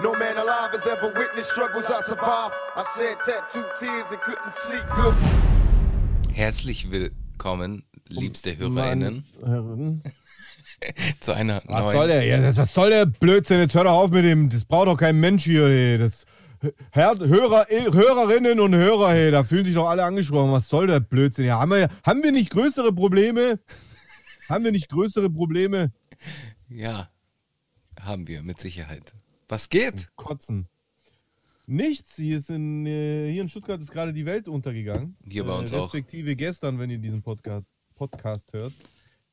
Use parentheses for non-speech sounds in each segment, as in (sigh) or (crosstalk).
No man alive has ever witnessed struggles I survived. I shed tattooed tears and couldn't sleep good. Herzlich willkommen, liebste HörerInnen, (laughs) zu einer Was neuen. soll der? Ja, das, was soll der Blödsinn? Jetzt hör doch auf mit dem. Das braucht doch kein Mensch hier. Ey. Das, Herr, Hörer, Hörerinnen und Hörer, hey, da fühlen sich doch alle angesprochen. Was soll der Blödsinn? Ja, haben, wir, haben wir nicht größere Probleme? Haben wir nicht größere Probleme? Ja, haben wir mit Sicherheit. Was geht? Kotzen. Nichts. Hier, ist in, äh, hier in Stuttgart ist gerade die Welt untergegangen. Hier bei uns auch. Respektive gestern, wenn ihr diesen Podcast, Podcast hört.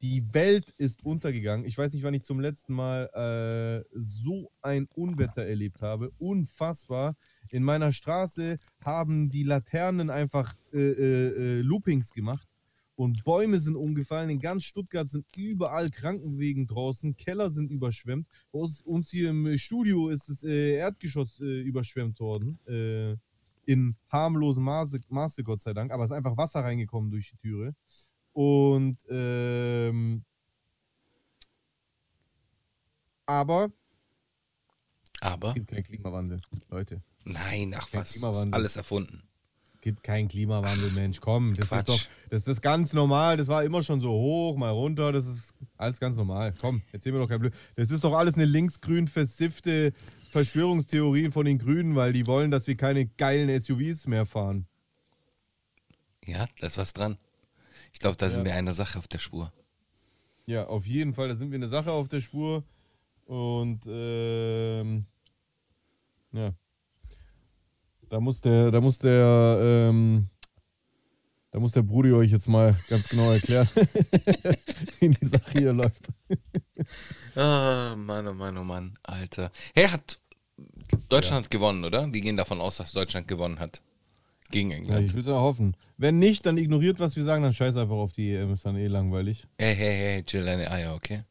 Die Welt ist untergegangen. Ich weiß nicht, wann ich zum letzten Mal äh, so ein Unwetter erlebt habe. Unfassbar. In meiner Straße haben die Laternen einfach äh, äh, äh, Loopings gemacht. Und Bäume sind umgefallen. In ganz Stuttgart sind überall Krankenwegen draußen. Keller sind überschwemmt. Bei uns, hier im Studio ist das äh, Erdgeschoss äh, überschwemmt worden. Äh, in harmlosem Maße, Maße, Gott sei Dank. Aber es ist einfach Wasser reingekommen durch die Türe. Und ähm, aber Aber, es gibt keinen Klimawandel, Leute. nein, ach was, ist alles erfunden. Gibt keinen Klimawandel, Mensch. Komm, das Quatsch. ist doch, das ist ganz normal. Das war immer schon so hoch, mal runter. Das ist alles ganz normal. Komm, erzähl mir doch kein Blöd. Das ist doch alles eine linksgrün versiffte Verschwörungstheorien von den Grünen, weil die wollen, dass wir keine geilen SUVs mehr fahren. Ja, da ist was dran. Ich glaube, da sind Ja. wir einer Sache auf der Spur. Ja, auf jeden Fall. Da sind wir eine Sache auf der Spur. Und ähm, ja. Da muss der, da muss der, ähm, da muss der Brudi euch jetzt mal ganz genau erklären, (laughs) wie die Sache hier läuft. (laughs) Ah, Mann, oh Mann, oh Mann, Alter. Hey, hat Deutschland hat gewonnen, oder? Wir gehen davon aus, dass Deutschland gewonnen hat. Gegen Ja, England. ich will es ja hoffen. Wenn nicht, dann ignoriert, was wir sagen, dann scheiß einfach auf die EM, ist dann eh langweilig. Hey, hey, hey, chill deine Eier, okay?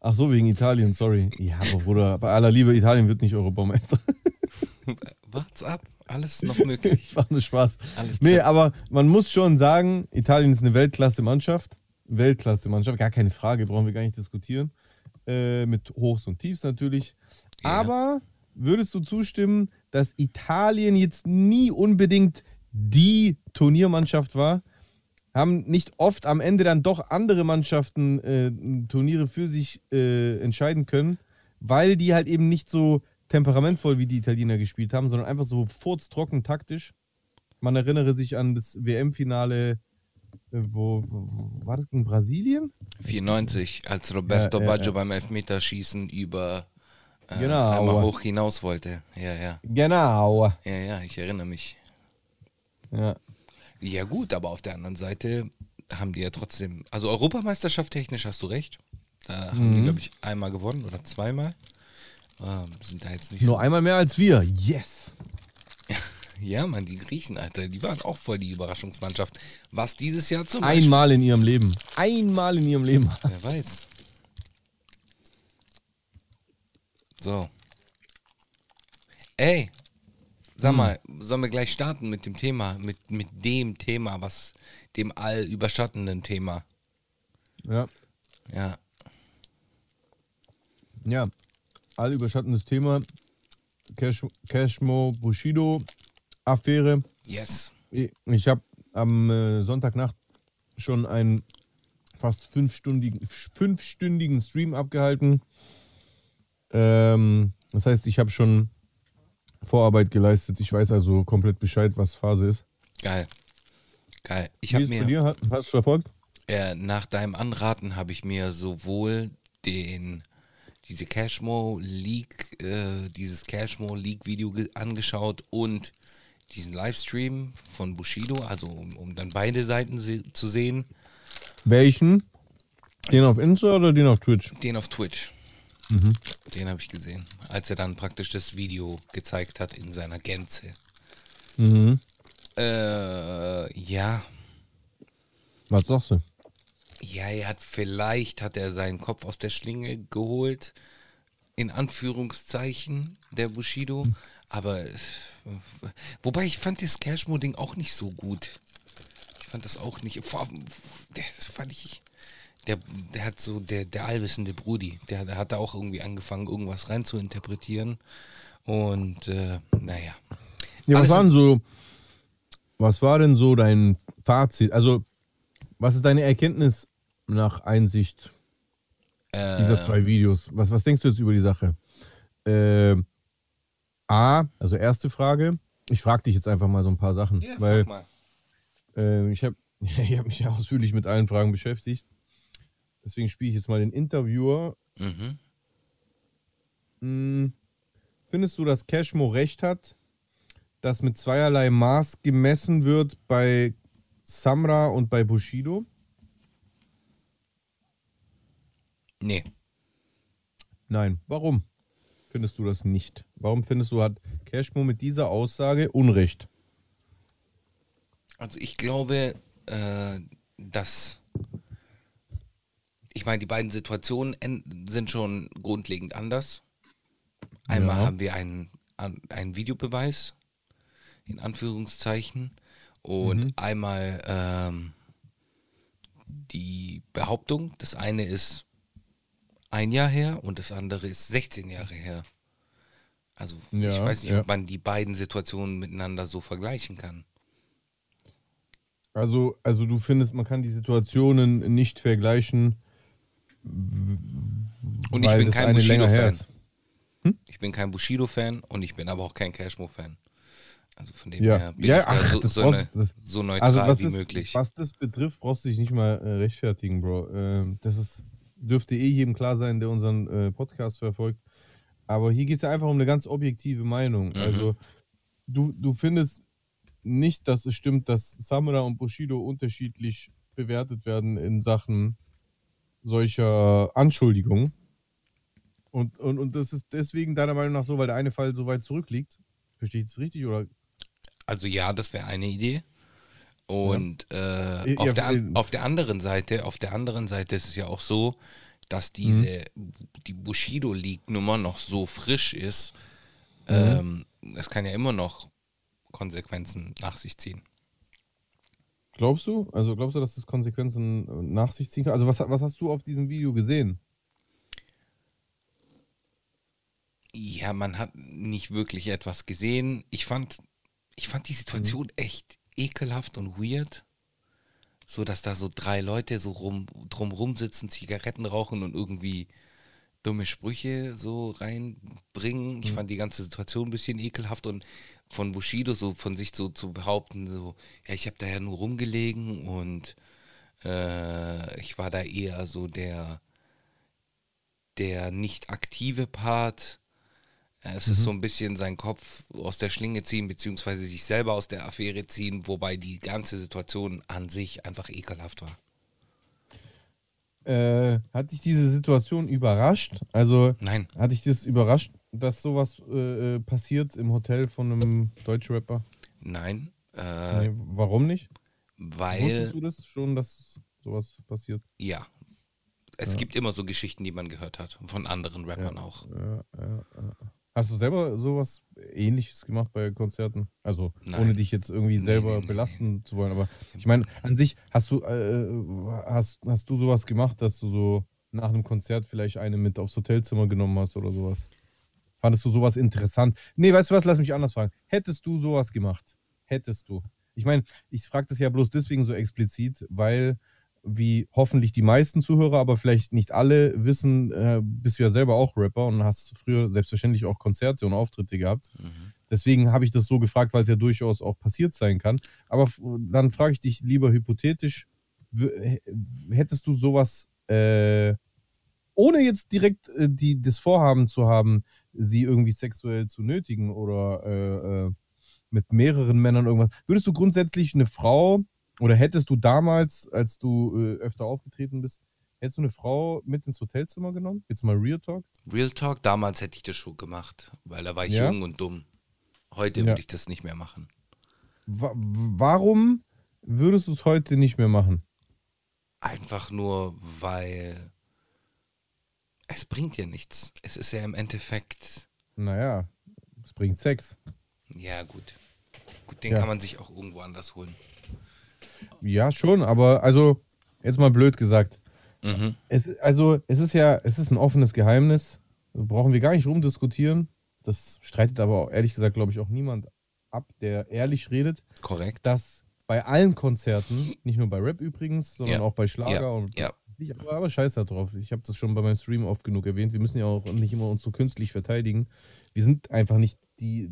Ach so, wegen Italien, sorry. Ja, aber Bruder, bei aller Liebe, Italien wird nicht Europameister. (laughs) Wart's ab, alles noch (laughs) möglich. Ich war nur Spaß. Alles Nee, drin. aber man muss schon sagen, Italien ist eine Weltklasse-Mannschaft. Weltklasse-Mannschaft, gar keine Frage, brauchen wir gar nicht diskutieren. Äh, mit Hochs und Tiefs natürlich. Ja. Aber würdest du zustimmen, dass Italien jetzt nie unbedingt die Turniermannschaft war? Haben nicht oft am Ende dann doch andere Mannschaften äh, Turniere für sich äh, entscheiden können, weil die halt eben nicht so temperamentvoll wie die Italiener gespielt haben, sondern einfach so furztrocken taktisch. Man erinnere sich an das WM-Finale, äh, wo, wo, war das in Brasilien? 94, als Roberto Ja, ja, Baggio ja. beim Elfmeterschießen über äh, Genau. einmal hoch hinaus wollte. Ja, ja. Genau. Ja, ja, ich erinnere mich. Ja. Ja, gut, aber auf der anderen Seite haben die ja trotzdem, also Europameisterschaft technisch hast du recht. Da haben Mhm. die, glaube ich, einmal gewonnen oder zweimal. Ähm, sind da jetzt nicht Nur einmal mehr als wir. Yes. so. (laughs) Ja, man, die Griechen, Alter, die waren auch voll die Überraschungsmannschaft. Was dieses Jahr zum Beispiel. Einmal in ihrem Leben. Einmal in ihrem Leben. Wer weiß. So. Ey, sag Hm. mal, sollen wir gleich starten mit dem Thema, mit, mit dem Thema, was, dem all überschattenden Thema. Ja. Ja. Ja. Allüberschattendes Thema. Cash, Cashmo Bushido Affäre. Yes. Ich habe am äh, Sonntagnacht schon einen fast fünfstündigen, fünfstündigen Stream abgehalten. Ähm, das heißt, ich habe schon Vorarbeit geleistet. Ich weiß also komplett Bescheid, was Phase ist. Geil. Geil. Ich habe ist bei mir, dir? Hast hast du verfolgt? äh, nach deinem Anraten habe ich mir sowohl den, diese Cashmo League, äh, dieses Cashmo League Video ge- angeschaut und diesen Livestream von Bushido, also um, um dann beide Seiten se zu sehen. Welchen? Den auf Insta oder den auf Twitch? Den auf Twitch. Den habe ich gesehen, als er dann praktisch das Video gezeigt hat in seiner Gänze. Mhm. Äh, ja. Was sagst du? Ja, er hat vielleicht hat er seinen Kopf aus der Schlinge geholt, in Anführungszeichen, der Bushido. Aber wobei ich fand das Cashmo-Ding auch nicht so gut. Ich fand das auch nicht. Das fand ich. Der, der hat so, der, der allwissende Brudi, der, der hat da auch irgendwie angefangen, irgendwas rein zu interpretieren. Und äh, naja. Ja, was Alles war denn so, was war denn so dein Fazit? Also, was ist deine Erkenntnis nach Einsicht dieser zwei Videos? Was, was denkst du jetzt über die Sache? Äh, A, also erste Frage. Ich frage dich jetzt einfach mal so ein paar Sachen, Ja, weil frag mal. äh, ich habe (laughs) ich hab mich ja ausführlich mit allen Fragen beschäftigt. Deswegen spiele ich jetzt mal den Interviewer. Mhm. Hm, findest du, dass Cashmo recht hat, dass mit zweierlei Maß gemessen wird bei Samra und bei Bushido? Nee. Nein. Warum findest du das nicht? Warum findest du, hat Cashmo mit dieser Aussage Unrecht? Also ich glaube, äh, dass ich meine, die beiden Situationen en- sind schon grundlegend anders. Einmal Ja. haben wir einen, einen Videobeweis, in Anführungszeichen, und einmal ähm, die Behauptung. Das eine ist ein Jahr her und das andere ist 16 Jahre her. Also ich Ja, weiß nicht, ja. ob man die beiden Situationen miteinander so vergleichen kann. Also, also du findest, man kann die Situationen nicht vergleichen, Und ich bin kein Bushido-Fan. ist. Ich bin kein Bushido-Fan und ich bin aber auch kein Cashmo-Fan. Also von dem Ja. her bin Ja, ich ach, so, so, brauchst- ne, das- so neutral Also was wie das, möglich. was das betrifft, brauchst du dich nicht mal äh, rechtfertigen, Bro. Ähm, das ist, dürfte eh jedem klar sein, der unseren äh, Podcast verfolgt. Aber hier geht es ja einfach um eine ganz objektive Meinung. Mhm. Also du, du findest nicht, dass es stimmt, dass Samura und Bushido unterschiedlich bewertet werden in Sachen solcher Anschuldigungen. Und, und, und das ist deswegen deiner Meinung nach so, weil der eine Fall so weit zurückliegt. Verstehe ich das richtig? Oder Also ja, das wäre eine Idee. Und äh, Ja, auf, der, an- äh, auf der anderen Seite, auf der anderen Seite ist es ja auch so, dass diese die Bushido League Nummer noch so frisch ist. Ähm, es kann ja immer noch Konsequenzen nach sich ziehen. Glaubst du? Also glaubst du, dass das Konsequenzen äh, nach sich ziehen kann? Also was, was hast du auf diesem Video gesehen? Ja, man hat nicht wirklich etwas gesehen. Ich fand, ich fand die Situation echt ekelhaft und weird. So, dass da so drei Leute so rum, drumrum sitzen, Zigaretten rauchen und irgendwie dumme Sprüche so reinbringen. Ich fand die ganze Situation ein bisschen ekelhaft und von Bushido so von sich so zu behaupten, so, ja, ich habe da ja nur rumgelegen und äh, ich war da eher so der, der nicht aktive Part. Es ist so ein bisschen seinen Kopf aus der Schlinge ziehen, beziehungsweise sich selber aus der Affäre ziehen, wobei die ganze Situation an sich einfach ekelhaft war. Äh, hat dich diese Situation überrascht? Also Nein, hat dich das überrascht, dass sowas äh, passiert im Hotel von einem Deutschrapper? nein, äh, Nee, warum nicht? weil, Wusstest du das schon, dass sowas passiert? ja, es gibt immer so Geschichten, die man gehört hat, von anderen Rappern auch. Ja, ja, ja. Hast du selber sowas ähnliches gemacht bei Konzerten? Also Nein. ohne dich jetzt irgendwie Nee, selber nee, nee, belasten zu wollen, aber ich meine, an sich hast du äh, hast, hast du sowas gemacht, dass du so nach einem Konzert vielleicht eine mit aufs Hotelzimmer genommen hast oder sowas? Fandest du sowas interessant? Nee, weißt du was, lass mich anders fragen. Hättest du sowas gemacht? Hättest du? Ich meine, ich frage das ja bloß deswegen so explizit, weil wie hoffentlich die meisten Zuhörer, aber vielleicht nicht alle wissen, äh, bist du ja selber auch Rapper und hast früher selbstverständlich auch Konzerte und Auftritte gehabt. Mhm. Deswegen habe ich das so gefragt, weil es ja durchaus auch passiert sein kann. Aber dann frage ich dich lieber hypothetisch, hättest du sowas, äh, ohne jetzt direkt äh, die, das Vorhaben zu haben, sie irgendwie sexuell zu nötigen oder äh, äh, mit mehreren Männern irgendwas, würdest du grundsätzlich eine Frau oder hättest du damals, als du äh, öfter aufgetreten bist, hättest du eine Frau mit ins Hotelzimmer genommen? Jetzt mal Real Talk. Real Talk, damals hätte ich das schon gemacht, weil da war ich Ja? jung und dumm. Heute Ja. würde ich das nicht mehr machen. Wa warum würdest du es heute nicht mehr machen? Einfach nur, weil es bringt ja nichts. Es ist ja im Endeffekt, Naja, es bringt Sex. ja gut. Gut, den Ja. kann man sich auch irgendwo anders holen. Ja, schon, aber also, jetzt mal blöd gesagt. Mhm. Es, also, es ist ja, es ist ein offenes Geheimnis. Brauchen wir gar nicht rumdiskutieren. Das streitet aber auch, ehrlich gesagt, glaube ich, auch niemand ab, der ehrlich redet, Korrekt. dass bei allen Konzerten, nicht nur bei Rap übrigens, sondern Ja. auch bei Schlager Ja. und Ja. ich, aber, aber scheiß da drauf. Ich habe das schon bei meinem Stream oft genug erwähnt. Wir müssen ja auch nicht immer uns so künstlich verteidigen. Wir sind einfach nicht die,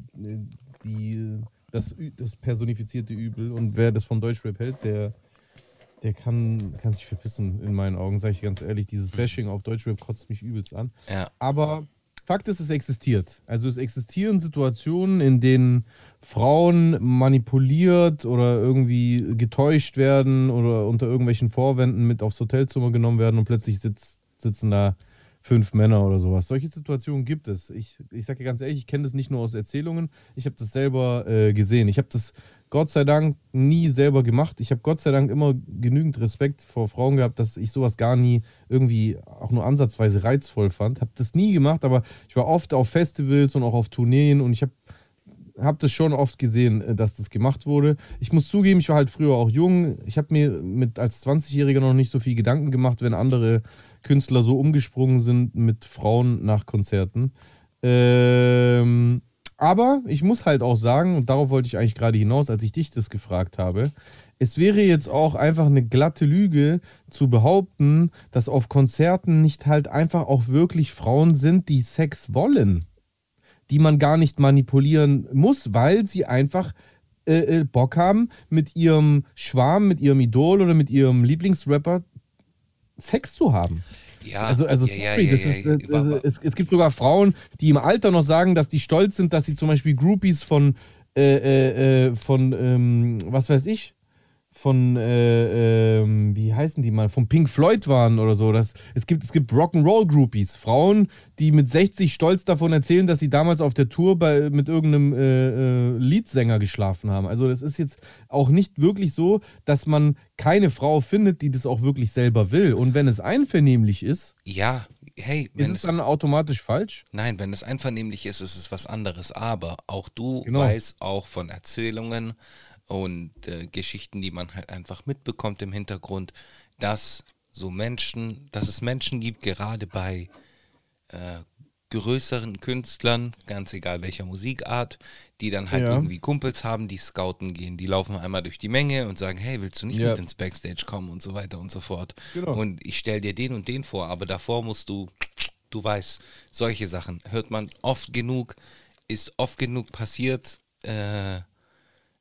die das, das personifizierte Übel. Und wer das von Deutschrap hält, der, der kann, kann sich verpissen, in meinen Augen, sage ich ganz ehrlich. Dieses Bashing auf Deutschrap kotzt mich übelst an. Ja. Aber Fakt ist, es existiert. Also es existieren Situationen, in denen Frauen manipuliert oder irgendwie getäuscht werden oder unter irgendwelchen Vorwänden mit aufs Hotelzimmer genommen werden und plötzlich sitz, sitzen da fünf Männer oder sowas. Solche Situationen gibt es. Ich, ich sage dir ganz ehrlich, ich kenne das nicht nur aus Erzählungen, ich habe das selber äh, gesehen. Ich habe das Gott sei Dank nie selber gemacht. Ich habe Gott sei Dank immer genügend Respekt vor Frauen gehabt, dass ich sowas gar nie irgendwie auch nur ansatzweise reizvoll fand. Habe das nie gemacht, aber ich war oft auf Festivals und auch auf Tourneen und ich habe habe das schon oft gesehen, äh, dass das gemacht wurde. Ich muss zugeben, ich war halt früher auch jung. Ich habe mir mit als 20-Jähriger noch nicht so viel Gedanken gemacht, wenn andere Künstler so umgesprungen sind mit Frauen nach Konzerten. Ähm, aber ich muss halt auch sagen, und darauf wollte ich eigentlich gerade hinaus, als ich dich das gefragt habe, es wäre jetzt auch einfach eine glatte Lüge zu behaupten, dass auf Konzerten nicht halt einfach auch wirklich Frauen sind, die Sex wollen die man gar nicht manipulieren muss, weil sie einfach äh, äh, Bock haben, mit ihrem Schwarm, mit ihrem Idol oder mit ihrem Lieblingsrapper Sex zu haben. Ja, Also, also ja, sorry, ja, ja, ist, äh, über- es, es gibt sogar Frauen, die im Alter noch sagen, dass die stolz sind, dass sie zum Beispiel Groupies von, äh, äh, äh, von ähm, was weiß ich, von, äh, ähm, wie heißen die mal, von Pink Floyd waren oder so. Das, es gibt, es gibt Rock'n'Roll-Groupies, Frauen, die mit 60 stolz davon erzählen, dass sie damals auf der Tour bei, mit irgendeinem äh, äh, Leadsänger geschlafen haben. Also das ist jetzt auch nicht wirklich so, dass man keine Frau findet, die das auch wirklich selber will. Und wenn es einvernehmlich ist, ja, hey, ist es es, dann automatisch falsch? nein, wenn es einvernehmlich ist, ist es was anderes. Aber auch du Genau. weißt auch von Erzählungen und äh, Geschichten, die man halt einfach mitbekommt im Hintergrund, dass so Menschen, dass es Menschen gibt, gerade bei äh, größeren Künstlern, ganz egal welcher Musikart, die dann halt Ja. irgendwie Kumpels haben, die scouten gehen. Die laufen einmal durch die Menge und sagen, hey, willst du nicht Ja. mit ins Backstage kommen und so weiter und so fort. Genau. Und ich stell dir den und den vor, aber davor musst du, du weißt, solche Sachen hört man oft genug, ist oft genug passiert. Äh,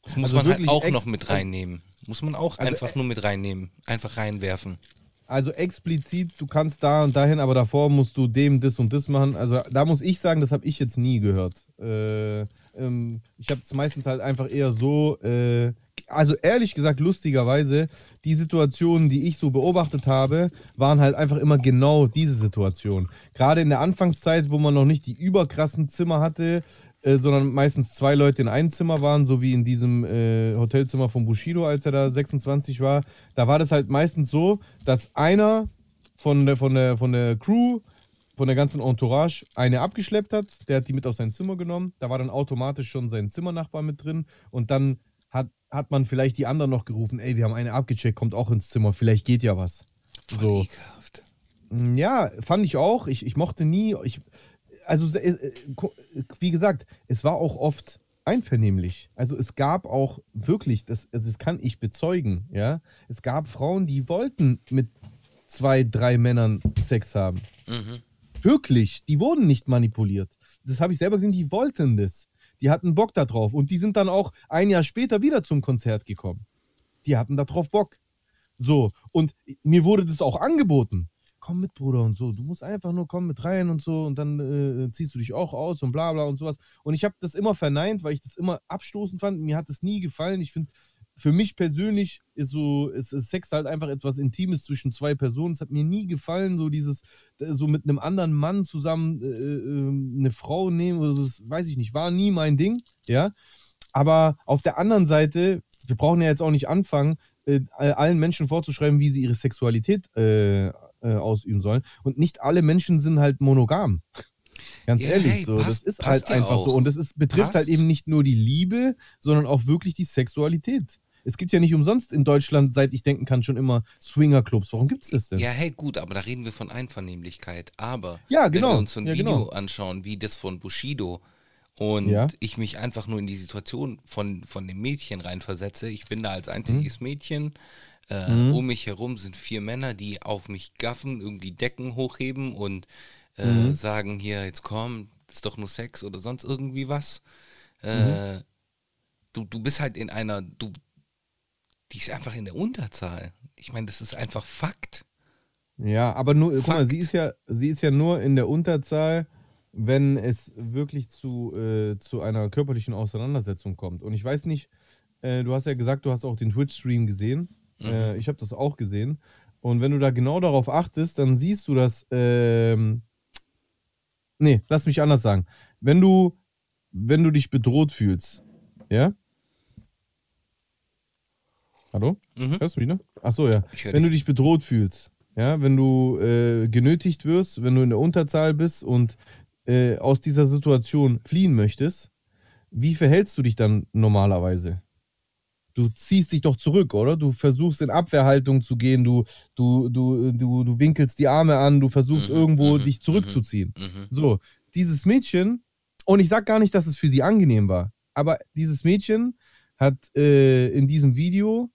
das muss Also man halt auch noch mit reinnehmen. Muss man auch Also, einfach nur mit reinnehmen. Einfach reinwerfen. Also explizit, du kannst da und dahin, aber davor musst du dem das und das machen. Also da muss ich sagen, das habe ich jetzt nie gehört. Äh, ähm, ich habe es meistens halt einfach eher so, äh, also ehrlich gesagt, lustigerweise, die Situationen, die ich so beobachtet habe, waren halt einfach immer genau diese Situation. Gerade in der Anfangszeit, wo man noch nicht die überkrassen Zimmer hatte, äh, sondern meistens zwei Leute in einem Zimmer waren, so wie in diesem äh, Hotelzimmer von Bushido, als er da 26 war. Da war das halt meistens so, dass einer von der, von der, von der Crew, von der ganzen Entourage eine abgeschleppt hat, der hat die mit auf sein Zimmer genommen. Da war dann automatisch schon sein Zimmernachbar mit drin und dann hat, hat man vielleicht die anderen noch gerufen, ey, wir haben eine abgecheckt, kommt auch ins Zimmer, vielleicht geht ja was. Voll So. ekelhaft. Mm, Ja, fand ich auch. Ich, ich mochte nie. Ich, also, äh, wie gesagt, es war auch oft einvernehmlich. Also es gab auch wirklich, das, also das kann ich bezeugen, ja. Es gab Frauen, die wollten mit zwei, drei Männern Sex haben. Mhm. Wirklich, die wurden nicht manipuliert. Das habe ich selber gesehen, die wollten das. Die hatten Bock darauf. Und die sind dann auch ein Jahr später wieder zum Konzert gekommen. Die hatten darauf Bock. So, und mir wurde das auch angeboten. Komm mit, Bruder, und so. Du musst einfach nur kommen mit rein und so. Und dann äh, ziehst du dich auch aus und bla bla und sowas. Und ich habe das immer verneint, weil ich das immer abstoßend fand. Mir hat das nie gefallen. Ich finde, für mich persönlich ist so, ist, ist Sex halt einfach etwas Intimes zwischen zwei Personen. Es hat mir nie gefallen, so dieses, äh, so mit einem anderen Mann zusammen äh, äh, eine Frau nehmen oder so, das weiß ich nicht, war nie mein Ding, ja. Aber auf der anderen Seite, wir brauchen ja jetzt auch nicht anfangen, äh, allen Menschen vorzuschreiben, wie sie ihre Sexualität äh, äh, ausüben sollen. Und nicht alle Menschen sind halt monogam. (laughs) Ganz Ja, ehrlich, hey, so. passt- das ist halt ja einfach so. auch. Und das ist, betrifft halt Passt. eben nicht nur die Liebe, sondern auch wirklich die Sexualität. Es gibt ja nicht umsonst in Deutschland, seit ich denken kann, schon immer Swingerclubs. Warum gibt es das denn? Ja, hey, gut, aber da reden wir von Einvernehmlichkeit. Aber Ja, wenn genau. wir uns so ein Ja, Video genau. anschauen, wie das von Bushido, und Ja. ich mich einfach nur in die Situation von, von dem Mädchen reinversetze, ich bin da als einziges Mädchen, äh, Mhm. um mich herum sind vier Männer, die auf mich gaffen, irgendwie Decken hochheben und äh, Mhm. sagen, hier, jetzt komm, das ist doch nur Sex oder sonst irgendwie was. Mhm. Äh, du, du bist halt in einer, du, die ist einfach in der Unterzahl. Ich meine, das ist einfach Fakt. Ja, aber nur, guck mal, Fakt. sie ist ja, sie ist ja nur in der Unterzahl, wenn es wirklich zu, äh, zu einer körperlichen Auseinandersetzung kommt. Und ich weiß nicht, äh, du hast ja gesagt, du hast auch den Twitch-Stream gesehen. Äh, ich habe das auch gesehen. Und wenn du da genau darauf achtest, dann siehst du, dass. Ähm, nee, lass mich anders sagen. Wenn du, wenn du dich bedroht fühlst, ja? Hallo? Mhm. Hörst du mich, ne? Ach so, ja. Wenn du dich. dich bedroht fühlst, ja, wenn du äh, genötigt wirst, wenn du in der Unterzahl bist und äh, aus dieser Situation fliehen möchtest, wie verhältst du dich dann normalerweise? Du ziehst dich doch zurück, oder? Du versuchst in Abwehrhaltung zu gehen, du, du, du, du, du winkelst die Arme an, du versuchst Mhm, irgendwo mhm, dich zurückzuziehen. Mhm. So, dieses Mädchen, und ich sag gar nicht, dass es für sie angenehm war, aber dieses Mädchen hat äh, in diesem Video,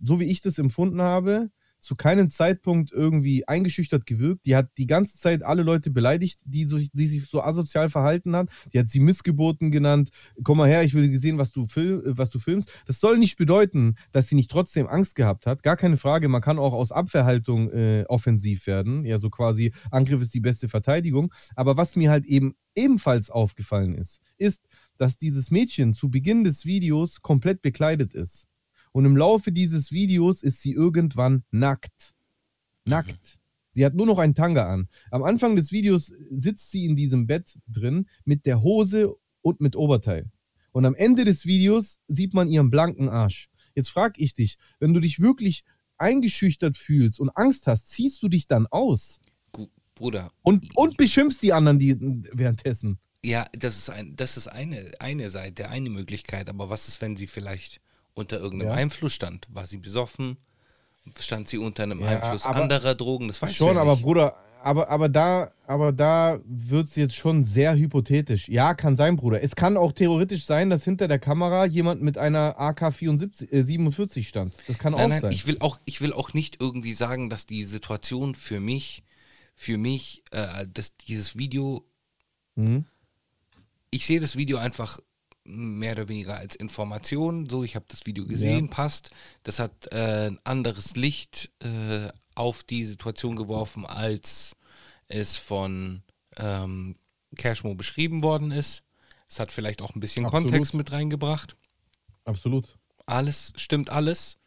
so wie ich das empfunden habe, zu keinem Zeitpunkt irgendwie eingeschüchtert gewirkt. Die hat die ganze Zeit alle Leute beleidigt, die, so, die sich so asozial verhalten hat. Die hat sie Missgeboten genannt. Komm mal her, ich will sehen, was du, fil äh, was du filmst. Das soll nicht bedeuten, dass sie nicht trotzdem Angst gehabt hat. Gar keine Frage. Man kann auch aus Abwehrhaltung äh, offensiv werden. Ja, so quasi Angriff ist die beste Verteidigung. Aber was mir halt eben ebenfalls aufgefallen ist, ist, dass dieses Mädchen zu Beginn des Videos komplett bekleidet ist. Und im Laufe dieses Videos ist sie irgendwann nackt. Nackt. Sie hat nur noch einen Tanga an. Am Anfang des Videos sitzt sie in diesem Bett drin mit der Hose und mit Oberteil. Und am Ende des Videos sieht man ihren blanken Arsch. Jetzt frage ich dich, wenn du dich wirklich eingeschüchtert fühlst und Angst hast, ziehst du dich dann aus Bruder, und, und beschimpfst die anderen die, währenddessen. Ja, das ist, ein, das ist eine, eine Seite, eine Möglichkeit. Aber was ist, wenn sie vielleicht unter irgendeinem Ja. Einfluss stand? War sie besoffen? Stand sie unter einem Ja, Einfluss anderer Drogen? Das weißt du Schon, ja aber. Bruder, aber, aber da, aber da wird es jetzt schon sehr hypothetisch. Ja, kann sein, Bruder. Es kann auch theoretisch sein, dass hinter der Kamera jemand mit einer AK-47 äh, 47 stand. Das kann Nein, auch nein, sein. ich will auch, ich will auch nicht irgendwie sagen, dass die Situation für mich, für mich, äh, dass dieses Video, Mhm. ich sehe das Video einfach mehr oder weniger als Information. So, ich habe das Video gesehen, passt. Das hat äh, ein anderes Licht äh, auf die Situation geworfen, als es von ähm, Cashmo beschrieben worden ist. Es hat vielleicht auch ein bisschen Absolut. Kontext mit reingebracht. Absolut. Alles, stimmt alles.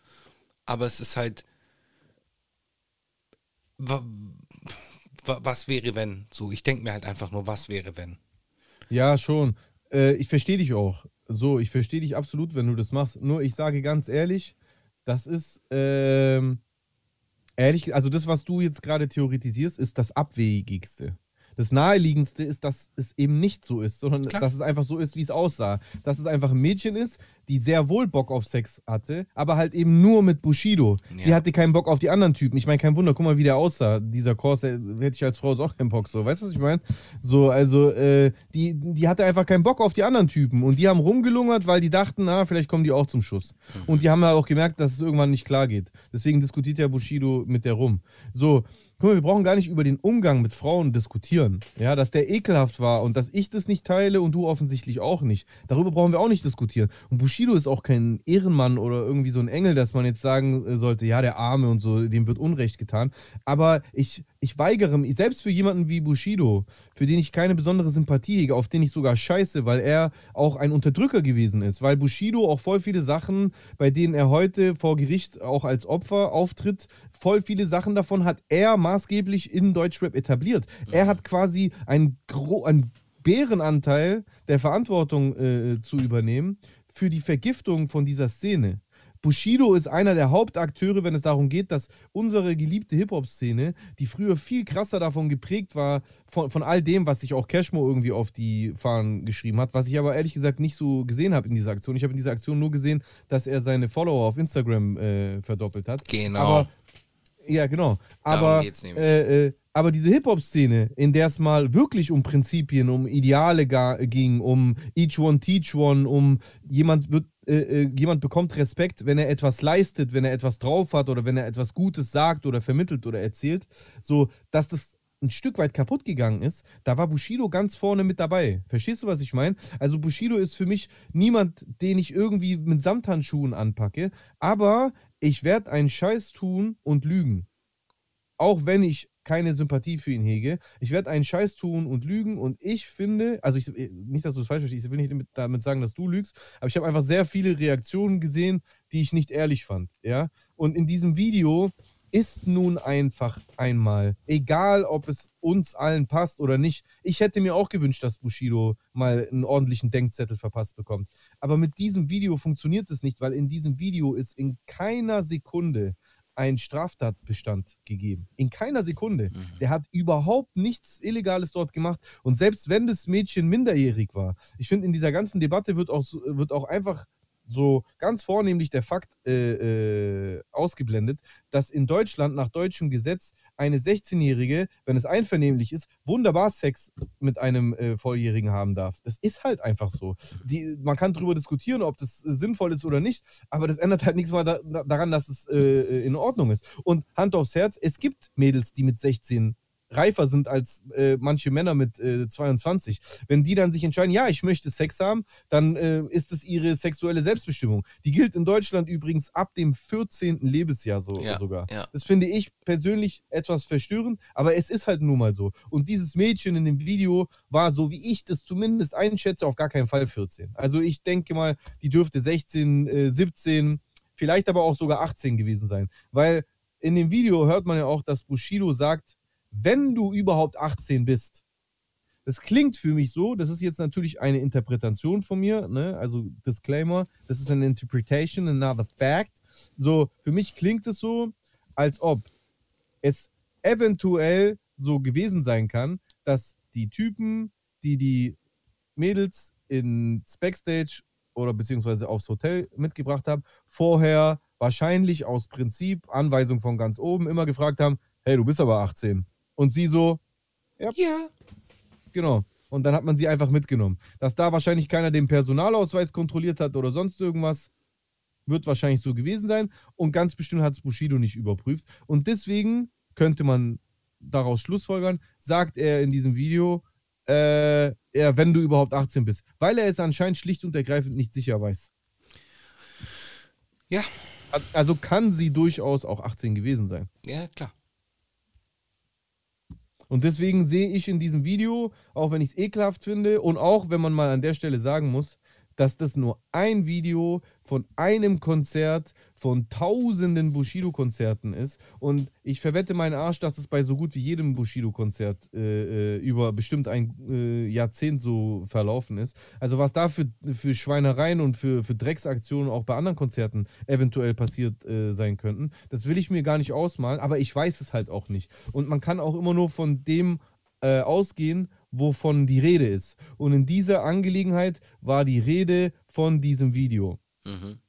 Aber es ist halt. Wa, wa, was wäre, wenn? So, ich denke mir halt einfach nur, was wäre, wenn? Ja, schon. Äh, ich verstehe dich auch. So, ich verstehe dich absolut, wenn du das machst. Nur ich sage ganz ehrlich, das ist, ähm, ehrlich, also das, was du jetzt gerade theoretisierst, ist das Abwegigste. Das Naheliegendste ist, dass es eben nicht so ist, sondern Klar. dass es einfach so ist, wie es aussah. Dass es einfach ein Mädchen ist, die sehr wohl Bock auf Sex hatte, aber halt eben nur mit Bushido. Sie Ja. hatte keinen Bock auf die anderen Typen. Ich meine, kein Wunder, guck mal, wie der aussah. Dieser Kurs, hätte ich als Frau auch keinen Bock. So, weißt du, was ich meine? So, also, äh, die, die hatte einfach keinen Bock auf die anderen Typen. Und die haben rumgelungert, weil die dachten, na, vielleicht kommen die auch zum Schuss. Und die haben ja auch gemerkt, dass es irgendwann nicht klar geht. Deswegen diskutiert ja Bushido mit der rum. So, guck mal, wir brauchen gar nicht über den Umgang mit Frauen diskutieren. Ja, dass der ekelhaft war und dass ich das nicht teile und du offensichtlich auch nicht. Darüber brauchen wir auch nicht diskutieren. Und Bushido ist auch kein Ehrenmann oder irgendwie so ein Engel, dass man jetzt sagen äh, sollte, ja, der Arme und so, dem wird Unrecht getan. Aber ich, ich weigere mich, selbst für jemanden wie Bushido, für den ich keine besondere Sympathie hege, auf den ich sogar scheiße, weil er auch ein Unterdrücker gewesen ist. Weil Bushido auch voll viele Sachen, bei denen er heute vor Gericht auch als Opfer auftritt, voll viele Sachen davon hat er maßgeblich in Deutschrap etabliert. Er hat quasi einen, einen Bärenanteil der Verantwortung äh, zu übernehmen für die Vergiftung von dieser Szene. Bushido ist einer der Hauptakteure, wenn es darum geht, dass unsere geliebte Hip-Hop-Szene, die früher viel krasser davon geprägt war, von, von all dem, was sich auch Cashmo irgendwie auf die Fahnen geschrieben hat, was ich aber ehrlich gesagt nicht so gesehen habe in dieser Aktion. Ich habe in dieser Aktion nur gesehen, dass er seine Follower auf Instagram äh, verdoppelt hat. Genau. Aber, ja, genau. Aber, äh, äh, aber diese Hip-Hop-Szene, in der es mal wirklich um Prinzipien, um Ideale ging, um each one teach one, um jemand wird äh, äh, jemand bekommt Respekt, wenn er etwas leistet, wenn er etwas drauf hat oder wenn er etwas Gutes sagt oder vermittelt oder erzählt, so dass das ein Stück weit kaputt gegangen ist, da war Bushido ganz vorne mit dabei. Verstehst du, was ich meine? Also Bushido ist für mich niemand, den ich irgendwie mit Samthandschuhen anpacke, aber ich werde einen Scheiß tun und lügen. Auch wenn ich keine Sympathie für ihn hege. Ich werde einen Scheiß tun und lügen und ich finde, also ich, nicht, dass du es falsch verstehst, ich will nicht damit, sagen, dass du lügst, aber ich habe einfach sehr viele Reaktionen gesehen, die ich nicht ehrlich fand, ja. Und in diesem Video ist nun einfach einmal, egal ob es uns allen passt oder nicht. Ich hätte mir auch gewünscht, dass Bushido mal einen ordentlichen Denkzettel verpasst bekommt. Aber mit diesem Video funktioniert es nicht, weil in diesem Video ist in keiner Sekunde ein Straftatbestand gegeben. In keiner Sekunde. Mhm. Der hat überhaupt nichts Illegales dort gemacht. Und selbst wenn das Mädchen minderjährig war, ich finde, in dieser ganzen Debatte wird auch, wird auch einfach so ganz vornehmlich der Fakt äh, äh, ausgeblendet, dass in Deutschland nach deutschem Gesetz eine 16-Jährige, wenn es einvernehmlich ist, wunderbar Sex mit einem äh, Volljährigen haben darf. Das ist halt einfach so. Die, man kann darüber diskutieren, ob das äh, sinnvoll ist oder nicht, aber das ändert halt nichts mal da, da, daran, dass es äh, in Ordnung ist. Und Hand aufs Herz, es gibt Mädels, die mit 16 reifer sind als äh, manche Männer mit äh, 22. Wenn die dann sich entscheiden, ja, ich möchte Sex haben, dann äh, ist es ihre sexuelle Selbstbestimmung. Die gilt in Deutschland übrigens ab dem 14. Lebensjahr so, Ja, sogar. ja. Das finde ich persönlich etwas verstörend, aber es ist halt nun mal so. Und dieses Mädchen in dem Video war, so wie ich das zumindest einschätze, auf gar keinen Fall 14. Also ich denke mal, die dürfte 16, äh, 17, vielleicht aber auch sogar 18 gewesen sein. Weil in dem Video hört man ja auch, dass Bushido sagt, wenn du überhaupt 18 bist. Das klingt für mich so, das ist jetzt natürlich eine Interpretation von mir, ne? also Disclaimer, das ist eine Interpretation, another fact. So, für mich klingt es so, als ob es eventuell so gewesen sein kann, dass die Typen, die die Mädels ins Backstage oder beziehungsweise aufs Hotel mitgebracht haben, vorher wahrscheinlich aus Prinzip, Anweisung von ganz oben, immer gefragt haben, hey, du bist aber 18. Und sie so, Ja. Genau. Und dann hat man sie einfach mitgenommen. Dass da wahrscheinlich keiner den Personalausweis kontrolliert hat oder sonst irgendwas, wird wahrscheinlich so gewesen sein. Und ganz bestimmt hat es Bushido nicht überprüft. Und deswegen könnte man daraus schlussfolgern, sagt er in diesem Video, äh, ja, wenn du überhaupt 18 bist. Weil er es anscheinend schlicht und ergreifend nicht sicher weiß. Ja. Also kann sie durchaus auch 18 gewesen sein. Ja, klar. Und deswegen sehe ich in diesem Video, auch wenn ich es ekelhaft finde und auch wenn man mal an der Stelle sagen muss, dass das nur ein Video von einem Konzert von tausenden Bushido-Konzerten ist. Und ich verwette meinen Arsch, dass es bei so gut wie jedem Bushido-Konzert äh, äh, über bestimmt ein äh, Jahrzehnt so verlaufen ist. Also was da für, für Schweinereien und für, für Drecksaktionen auch bei anderen Konzerten eventuell passiert äh, sein könnten, das will ich mir gar nicht ausmalen, aber ich weiß es halt auch nicht. Und man kann auch immer nur von dem äh, ausgehen, wovon die Rede ist. Und in dieser Angelegenheit war die Rede von diesem Video. Mhm.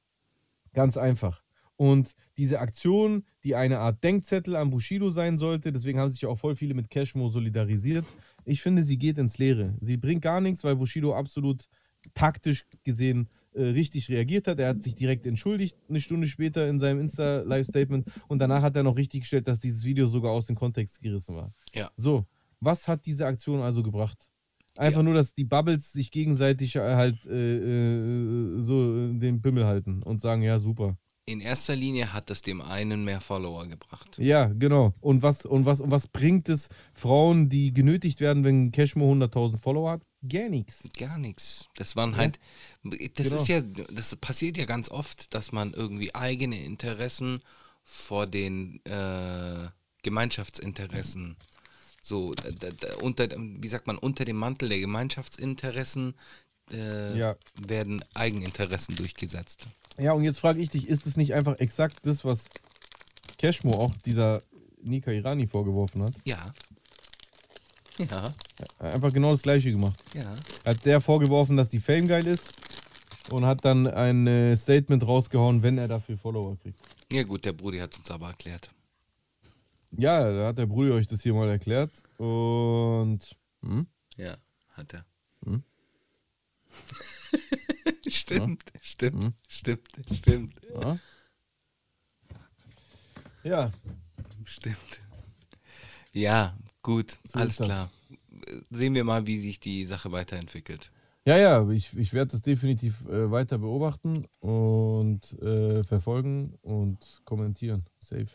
Ganz einfach. Und diese Aktion, die eine Art Denkzettel an Bushido sein sollte, deswegen haben sich auch voll viele mit Cashmo solidarisiert. Ich finde, sie geht ins Leere. Sie bringt gar nichts, weil Bushido absolut taktisch gesehen äh, richtig reagiert hat. Er hat sich direkt entschuldigt, eine Stunde später in seinem Insta-Live-Statement. Und danach hat er noch richtig gestellt, dass dieses Video sogar aus dem Kontext gerissen war. Ja. So, was hat diese Aktion also gebracht? Einfach Ja. nur, dass die Bubbles sich gegenseitig äh, halt äh, äh, so äh, den Pimmel halten und sagen, ja, super. In erster Linie hat das dem einen mehr Follower gebracht. Ja, genau. Und was, und was, und was bringt es Frauen, die genötigt werden, wenn Cashmo 100.000 Follower hat? Gar nichts. Gar nichts. Das waren Ja. halt, das Genau. ist ja, das passiert ja ganz oft, dass man irgendwie eigene Interessen vor den äh, Gemeinschaftsinteressen so da, da, da, unter, wie sagt man, unter dem Mantel der Gemeinschaftsinteressen äh, Ja. werden Eigeninteressen durchgesetzt. Ja, und jetzt frage ich dich, ist es nicht einfach exakt das, was Cashmo auch dieser Nika Irani vorgeworfen hat? Ja. Ja, Einfach genau das gleiche gemacht. ja. Hat der vorgeworfen, dass die Fame geil ist und hat dann ein äh, Statement rausgehauen, wenn er dafür Follower kriegt. Ja gut, der Brudi hat uns aber erklärt. Ja, da hat der Brudi euch das hier mal erklärt und hm? Ja, hat er. Hm? (laughs) stimmt, stimmt, Hm? stimmt, stimmt, ja. ja, stimmt. Ja, gut, So alles klar. Sehen wir mal, wie sich die Sache weiterentwickelt. Ja, ja, ich, ich werde das definitiv äh, weiter beobachten und äh, verfolgen und kommentieren. Safe.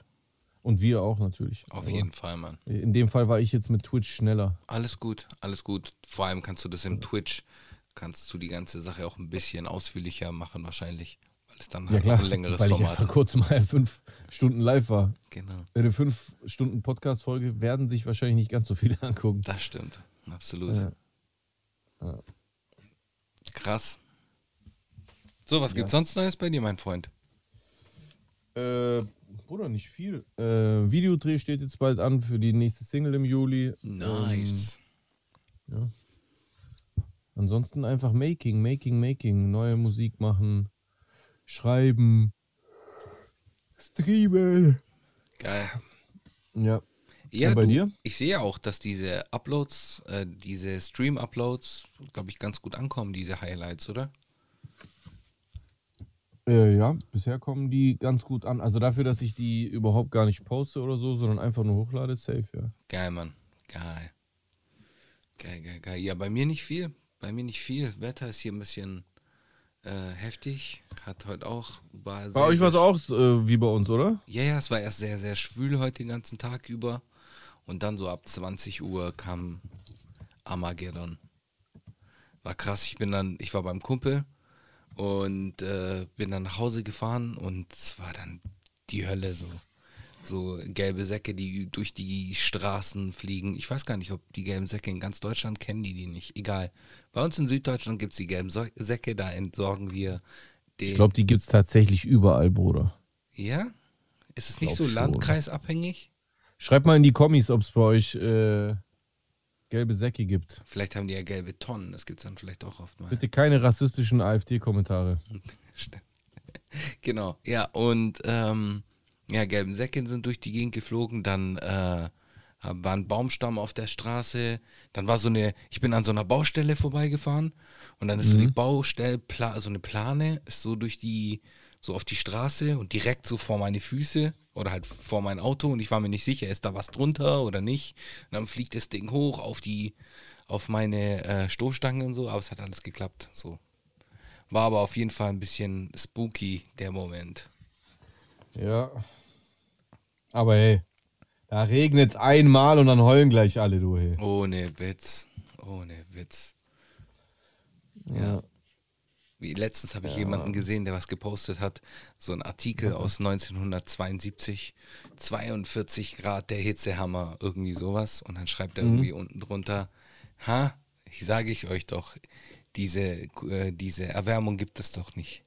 Und wir auch natürlich. Auf Aber jeden Fall, Mann. In dem Fall war ich jetzt mit Twitch schneller. Alles gut, alles gut. Vor allem kannst du das im Twitch, kannst du die ganze Sache auch ein bisschen ausführlicher machen wahrscheinlich, weil es dann Ja halt klar, auch ein längeres weil ich ja Format vor kurzem mal fünf Stunden live war. Genau, Eine fünf Stunden Podcast-Folge werden sich wahrscheinlich nicht ganz so viele (laughs) angucken. das stimmt. Absolut. Ja. Ja. Krass. So, was gibt's Ja. sonst Neues bei dir, mein Freund? Äh, Bruder, nicht viel. Äh, Videodreh steht jetzt bald an für die nächste Single im Juli. Nice. Ähm, ja. Ansonsten einfach Making, Making, Making. Neue Musik machen, schreiben, streamen. Geil. Ja. Ja, Und bei du, dir? ich sehe auch, dass diese Uploads, äh, diese Stream-Uploads, glaube ich, ganz gut ankommen, diese Highlights, oder? Äh, ja, bisher kommen die ganz gut an. Also dafür, dass ich die überhaupt gar nicht poste oder so, sondern einfach nur hochlade, safe, ja. Geil, Mann. Geil. Geil, geil, geil. Ja, bei mir nicht viel. Bei mir nicht viel. Wetter ist hier ein bisschen äh, heftig. Hat heute auch. War Bei euch war es auch äh, wie bei uns, oder? Ja, ja, es war erst sehr, sehr schwül heute den ganzen Tag über. Und dann so ab 20 Uhr kam Armageddon. War krass. Ich bin dann, ich war beim Kumpel und äh, bin dann nach Hause gefahren und es war dann die Hölle so. So gelbe Säcke, die durch die Straßen fliegen. Ich weiß gar nicht, ob die gelben Säcke in ganz Deutschland kennen die die nicht. Egal. Bei uns in Süddeutschland gibt es die gelben So- Säcke, da entsorgen wir den. Ich glaube, die gibt es tatsächlich überall, Bruder. ja? Ist es nicht so schon. landkreisabhängig? Schreibt mal in die Kommis, ob es bei euch äh, gelbe Säcke gibt. Vielleicht haben die ja gelbe Tonnen, das gibt es dann vielleicht auch oft mal. Bitte keine rassistischen AfD-Kommentare. (laughs) Genau, ja, und ähm, ja, gelben Säcke sind durch die Gegend geflogen, dann äh, war ein Baumstamm auf der Straße, dann war so eine, ich bin an so einer Baustelle vorbeigefahren und dann ist so die Baustelle, Pla so eine Plane, ist so durch die, so auf die Straße und direkt so vor meine Füße oder halt vor mein Auto und ich war mir nicht sicher, ist da was drunter oder nicht. Und dann fliegt das Ding hoch auf die, auf meine äh, Stoßstange und so, aber es hat alles geklappt, so. War aber auf jeden Fall ein bisschen spooky, der Moment. Ja. Aber hey, da regnet es einmal und dann heulen gleich alle, du. Hey. Ohne Witz. Ohne Witz. Ja. Wie, letztens habe ich jemanden gesehen, der was gepostet hat. So ein Artikel aus 1972. 42 Grad der Hitzehammer, irgendwie sowas. Und dann schreibt er irgendwie unten drunter: Ha, ich sage ich euch doch, diese, äh, diese Erwärmung gibt es doch nicht.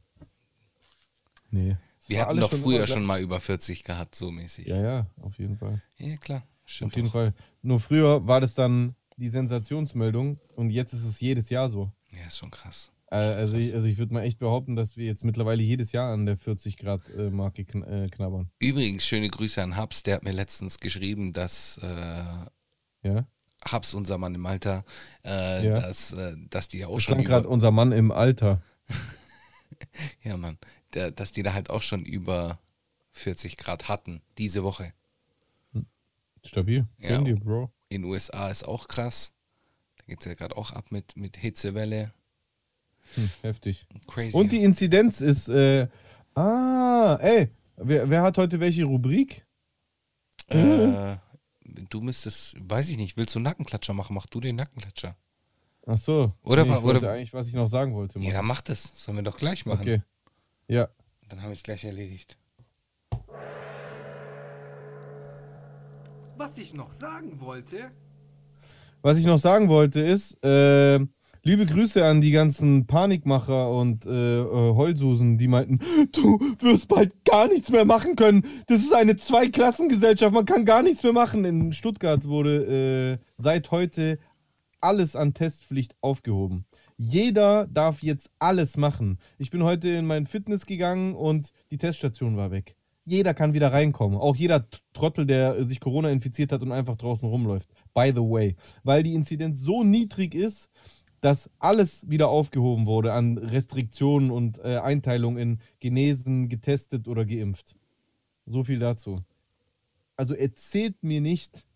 Nee. Wir hatten doch früher immer schon mal über 40 gehabt, so mäßig. Ja, ja, auf jeden Fall. Ja, klar. Stimmt. Auf jeden auch. Fall. Nur früher war das dann die Sensationsmeldung und jetzt ist es jedes Jahr so. Ja, ist schon krass. Äh, also, ich, also ich würde mal echt behaupten, dass wir jetzt mittlerweile jedes Jahr an der 40 Grad äh, Marke kn äh, knabbern. Übrigens, schöne Grüße an Habs, der hat mir letztens geschrieben, dass äh, Ja. Habs, unser Mann im Alter, äh, Ja. dass, äh, dass die ja auch Das schon stand gerade unser Mann im Alter. (laughs) ja, Mann, der, dass die da halt auch schon über 40 Grad hatten, diese Woche. Stabil. Ja. Bro. In den USA ist auch krass. Da geht es ja gerade auch ab mit, mit Hitzewelle. Hm, heftig. Crazy. Und die Inzidenz ist. Äh, ah, ey. Wer, wer hat heute welche Rubrik? äh, du müsstest, weiß ich nicht, willst du einen Nackenklatscher machen? Mach du den Nackenklatscher. Ach so. Oder nee, ich oder- eigentlich, was ich noch sagen wollte. Ja, machen. dann mach das. Sollen wir doch gleich machen. okay. Ja. Dann haben wir es gleich erledigt. Was ich noch sagen wollte, Was ich noch sagen wollte ist, äh, Liebe Grüße an die ganzen Panikmacher und äh, äh, Heulsusen, die meinten, du wirst bald gar nichts mehr machen können. Das ist eine Zweiklassengesellschaft, man kann gar nichts mehr machen. In Stuttgart wurde äh, seit heute alles an Testpflicht aufgehoben. Jeder darf jetzt alles machen. Ich bin heute in mein Fitness gegangen und die Teststation war weg. Jeder kann wieder reinkommen. Auch jeder Trottel, der sich Corona infiziert hat und einfach draußen rumläuft. By the way. Weil die Inzidenz so niedrig ist, dass alles wieder aufgehoben wurde an Restriktionen und äh, Einteilung in genesen, getestet oder geimpft. So viel dazu. Also erzählt mir nicht,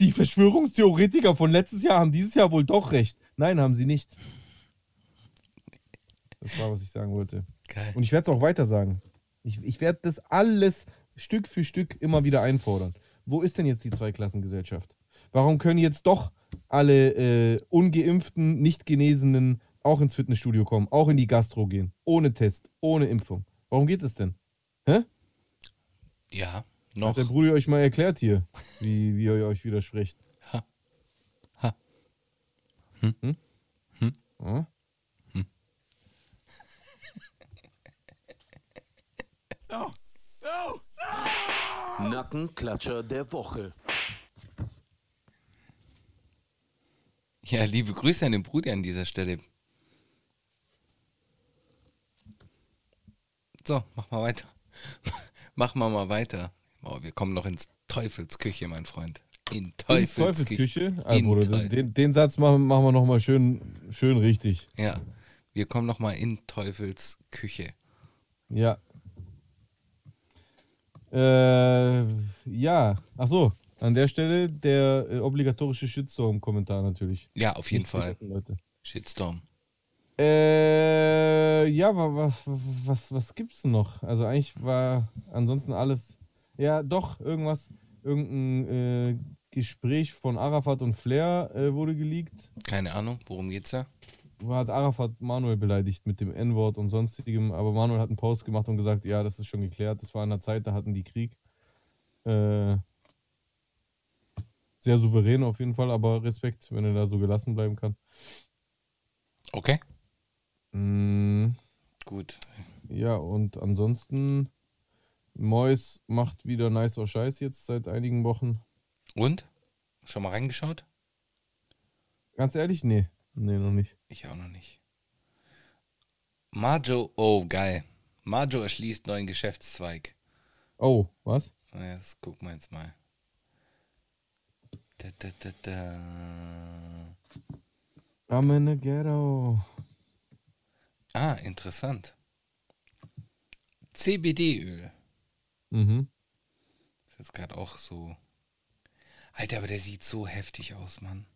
die Verschwörungstheoretiker von letztes Jahr haben dieses Jahr wohl doch recht. Nein, haben sie nicht. Das war, was ich sagen wollte. Geil. Und ich werde es auch weiter sagen. Ich, ich werde das alles Stück für Stück immer wieder einfordern. Wo ist denn jetzt die Zweiklassengesellschaft? Warum können jetzt doch alle äh, ungeimpften, nicht genesenen auch ins Fitnessstudio kommen, auch in die Gastro gehen, ohne Test, ohne Impfung? Warum geht es denn? Hä? Ja, Hat noch. der Bruder euch mal erklärt hier, wie, wie ihr euch widerspricht? Ha. Ha. Hm? Hm? Hm? Hm? Ja? Nackenklatscher der Woche. Ja, liebe Grüße an den Bruder an dieser Stelle. So, mach mal weiter. (laughs) mach mal mal weiter. Oh, wir kommen noch ins Teufelsküche, mein Freund. In Teufelsküche. Teufelsküche? Ah, In Bruder, Teufel- den, den Satz machen, machen wir nochmal schön, schön richtig. Ja, wir kommen noch mal in Teufels Küche. Ja. Äh, ja, ach so, an der Stelle der äh, obligatorische Shitstorm-Kommentar natürlich. Ja, auf jeden Fall. Leute. Shitstorm. Äh, ja, wa- was, was, was gibt's denn noch? Also eigentlich war ansonsten alles, ja doch, irgendwas, irgendein äh, Gespräch von Arafat und Flair äh, wurde geleakt. Keine Ahnung, worum geht's da? hat Arafat Manuel beleidigt mit dem N-Wort und sonstigem, aber Manuel hat einen Post gemacht und gesagt, ja, das ist schon geklärt. Das war in der Zeit, da hatten die Krieg. Äh, sehr souverän auf jeden Fall, aber Respekt, wenn er da so gelassen bleiben kann. Okay, Mm, gut. ja, und ansonsten, Mois macht wieder nicer Scheiß jetzt seit einigen Wochen. Und? Schon mal reingeschaut? Ganz ehrlich, nee. Nee, noch nicht. Ich auch noch nicht. Marjo, oh geil. Marjo erschließt neuen Geschäftszweig. Oh, was? Na, Das gucken wir jetzt mal. Da, da, da, da. I'm in the ghetto. Ah, interessant. CBD-Öl. Mhm. Ist jetzt gerade auch so. Alter, aber der sieht so heftig aus, Mann.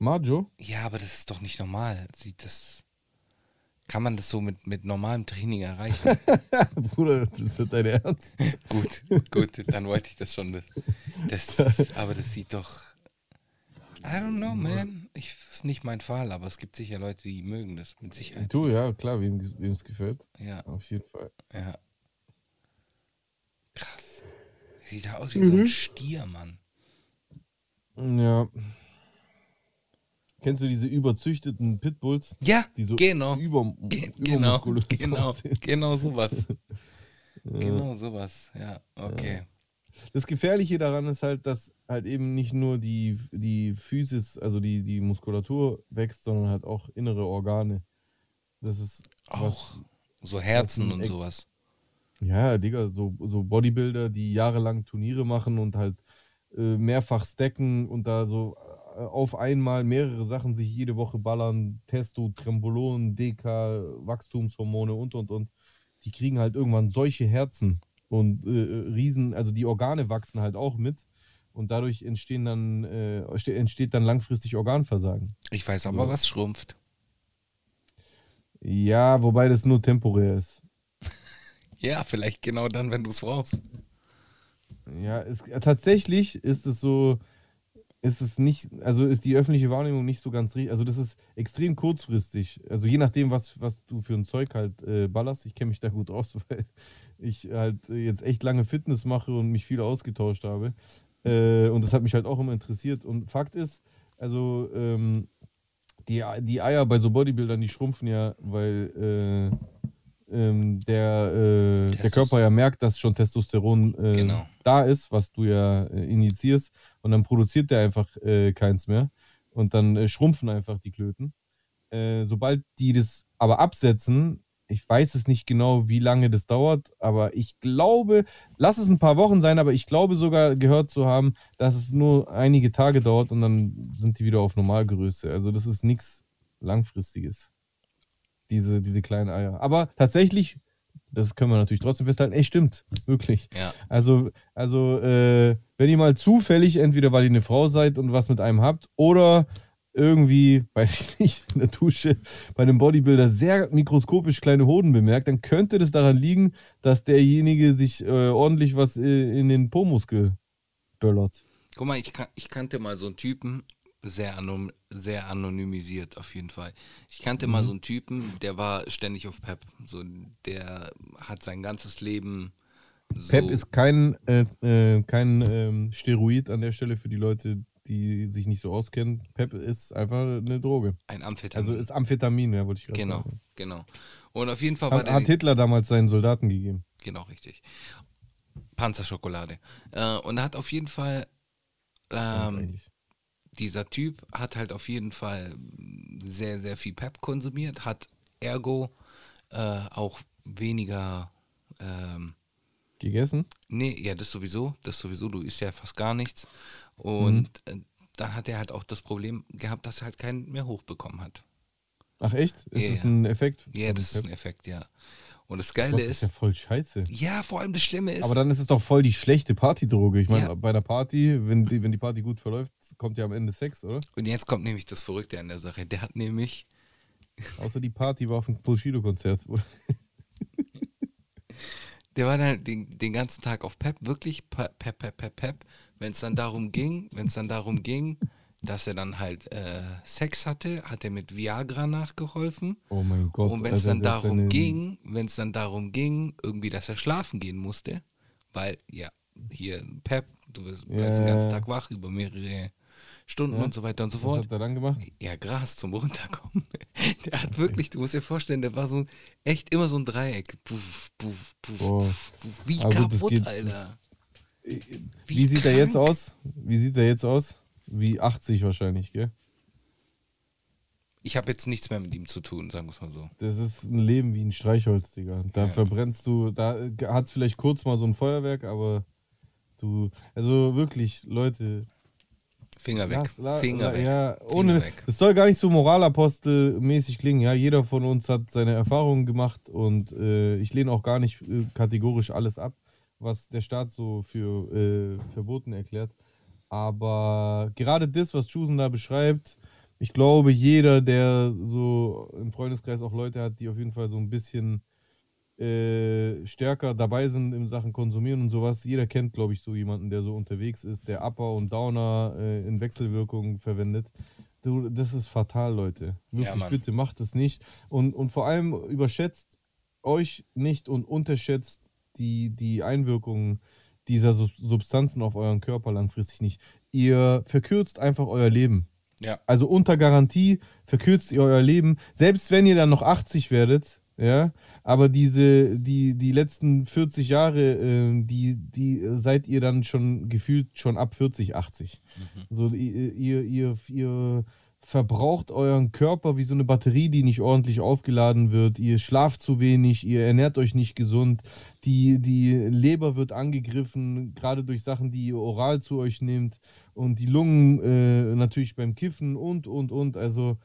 Majo? Ja, aber das ist doch nicht normal. Sieht das. Kann man das so mit, mit normalem Training erreichen? (laughs) Bruder, das ist dein Ernst? (laughs) gut, gut, dann wollte ich das schon. Das, das, aber das sieht doch. I don't know, man. Ich, ist nicht mein Fall, aber es gibt sicher Leute, die mögen das mit Sicherheit. Du, ja, klar, wem es gefällt. Ja, Auf jeden Fall. ja. Krass. Sieht da aus wie so ein Stier, Mann. Ja. Kennst du diese überzüchteten Pitbulls? Ja, Die so genau. über, Ge genau, genau, aussehen? genau sowas. (laughs) Ja. Genau sowas, ja, okay. Das Gefährliche daran ist halt, dass halt eben nicht nur die, die Physis, also die, die Muskulatur wächst, sondern halt auch innere Organe. Das ist Auch was. so Herzen und sowas. Ja, Digga, so, so Bodybuilder, die jahrelang Turniere machen und halt äh, mehrfach stacken und da so auf einmal mehrere Sachen sich jede Woche ballern. Testo, Trembolon, DK, Wachstumshormone und und und. Die kriegen halt irgendwann solche Herzen und äh, äh, Riesen, also die Organe wachsen halt auch mit und dadurch entstehen dann, äh, ste- entsteht dann langfristig Organversagen. Ich weiß aber, So. was schrumpft. Ja, wobei das nur temporär ist. (laughs) Ja, vielleicht genau dann, wenn du es brauchst. Ja, es, tatsächlich ist es so, ist es nicht, also ist die öffentliche Wahrnehmung nicht so ganz richtig. Also das ist extrem kurzfristig. Also je nachdem, was, was du für ein Zeug halt äh, ballerst. Ich kenne mich da gut aus, (laughs) weil ich halt äh, jetzt echt lange Fitness mache und mich viel ausgetauscht habe. Äh, und das hat mich halt auch immer interessiert. Und Fakt ist, also ähm, die, die Eier bei so Bodybuildern, die schrumpfen ja, weil äh, ähm, der, äh, der Körper ja merkt, dass schon Testosteron äh, Genau. da ist, was du ja äh, injizierst. Und dann produziert der einfach äh, keins mehr. Und dann äh, schrumpfen einfach die Klöten. Äh, sobald die das aber absetzen, ich weiß es nicht genau, wie lange das dauert, aber ich glaube, lass es ein paar Wochen sein, aber ich glaube sogar gehört zu haben, dass es nur einige Tage dauert und dann sind die wieder auf Normalgröße. Also das ist nichts Langfristiges. Diese, diese kleinen Eier. Aber tatsächlich, das können wir natürlich trotzdem festhalten, es stimmt, wirklich. Ja. Also, also äh, wenn ihr mal zufällig, entweder weil ihr eine Frau seid und was mit einem habt, oder irgendwie, (laughs) weiß ich nicht, in der Dusche bei einem Bodybuilder sehr mikroskopisch kleine Hoden bemerkt, dann könnte das daran liegen, dass derjenige sich äh, ordentlich was äh, in den Po-Muskel böllert. Guck mal, ich, kan ich kannte mal so einen Typen, sehr, anom sehr anonymisiert auf jeden Fall. Ich kannte mal so einen Typen, der war ständig auf Pep. So, der hat sein ganzes Leben so. Pep ist kein, äh, äh, kein ähm, Steroid an der Stelle für die Leute, die sich nicht so auskennen. Pep ist einfach eine Droge. ein Amphetamin. Also ist Amphetamin, ja, wollte ich gerade genau, sagen. genau. Und auf jeden Fall war Hat, hat Hitler damals seinen Soldaten gegeben. Genau, richtig. Panzerschokolade. Äh, und er hat auf jeden Fall, ähm. Dieser Typ hat halt auf jeden Fall sehr, sehr viel Pep konsumiert, hat ergo äh, auch weniger, ähm, Gegessen? nee, ja, das sowieso, das sowieso, du isst ja fast gar nichts. Und Mhm. äh, dann hat er halt auch das Problem gehabt, dass er halt keinen mehr hochbekommen hat. Ach echt? Ist Ja, das ein Effekt? Ja, von das ist ein Effekt, ja. Und das Gott, Geile das ist ja ist, voll scheiße. ja, vor allem das Schlimme ist, Aber dann ist es doch voll die schlechte Partydroge. Ich meine, Ja. bei einer Party, wenn die, wenn die Party gut verläuft, kommt ja am Ende Sex, oder? und jetzt kommt nämlich das Verrückte an der Sache, der hat nämlich (laughs) Außer die Party war auf dem Bushido-Konzert. (laughs) Der war dann den, den ganzen Tag auf Pep, wirklich Pep, Pep, Pep, Pep, Pep. Wenn es dann darum ging, wenn es dann darum ging, dass er dann halt äh, Sex hatte, hat er mit Viagra nachgeholfen. Oh mein Gott. Und wenn es Alter, dann darum seine- ging, wenn es dann darum ging, irgendwie, dass er schlafen gehen musste, weil, ja, hier Pep, du bist, bleibst den ganzen Tag wach über mehrere Stunden Ja. und so weiter und so Was fort. hat er dann gemacht? Ja, Gras zum Runterkommen. (laughs) Der hat wirklich, du musst dir vorstellen, der war so echt immer so ein Dreieck. Puff, puff, puff, puff. Wie Aber kaputt, geht- Alter. Wie, sieht er jetzt aus? Wie sieht er jetzt aus? Wie 80 wahrscheinlich, gell? Ich habe jetzt nichts mehr mit ihm zu tun, sagen wir es mal so. Das ist ein Leben wie ein Streichholz, Digga. Da Ja. verbrennst du, da hat es vielleicht kurz mal so ein Feuerwerk, aber du, also wirklich, Leute, Finger weg. lass- la- Finger la- weg. Ja, ohne, es soll gar nicht so Moralapostel-mäßig klingen. Ja, jeder von uns hat seine Erfahrungen gemacht und äh, ich lehne auch gar nicht äh, kategorisch alles ab, was der Staat so für äh, verboten erklärt. Aber gerade das, was Chusen da beschreibt, ich glaube, jeder, der so im Freundeskreis auch Leute hat, die auf jeden Fall so ein bisschen äh, stärker dabei sind in Sachen Konsumieren und sowas. Jeder kennt, glaube ich, so jemanden, der so unterwegs ist, der Upper und Downer äh, in Wechselwirkung verwendet. Du, das ist fatal, Leute. Wirklich, Mann. bitte macht es nicht. Und, und vor allem überschätzt euch nicht und unterschätzt die, die Einwirkungen dieser Sub- Substanzen auf euren Körper langfristig nicht. Ihr verkürzt einfach euer Leben. Ja. Also unter Garantie verkürzt ihr euer Leben, selbst wenn ihr dann noch 80 werdet, ja, aber diese, die, die letzten 40 Jahre, äh, die, die seid ihr dann schon gefühlt schon ab 40, 80. So, ihr, ihr, ihr, ihr verbraucht euren Körper wie so eine Batterie, die nicht ordentlich aufgeladen wird. Ihr schlaft zu wenig, ihr ernährt euch nicht gesund. Die, die Leber wird angegriffen, gerade durch Sachen, die ihr oral zu euch nehmt. Und die Lungen äh, natürlich beim Kiffen und, und, und. Also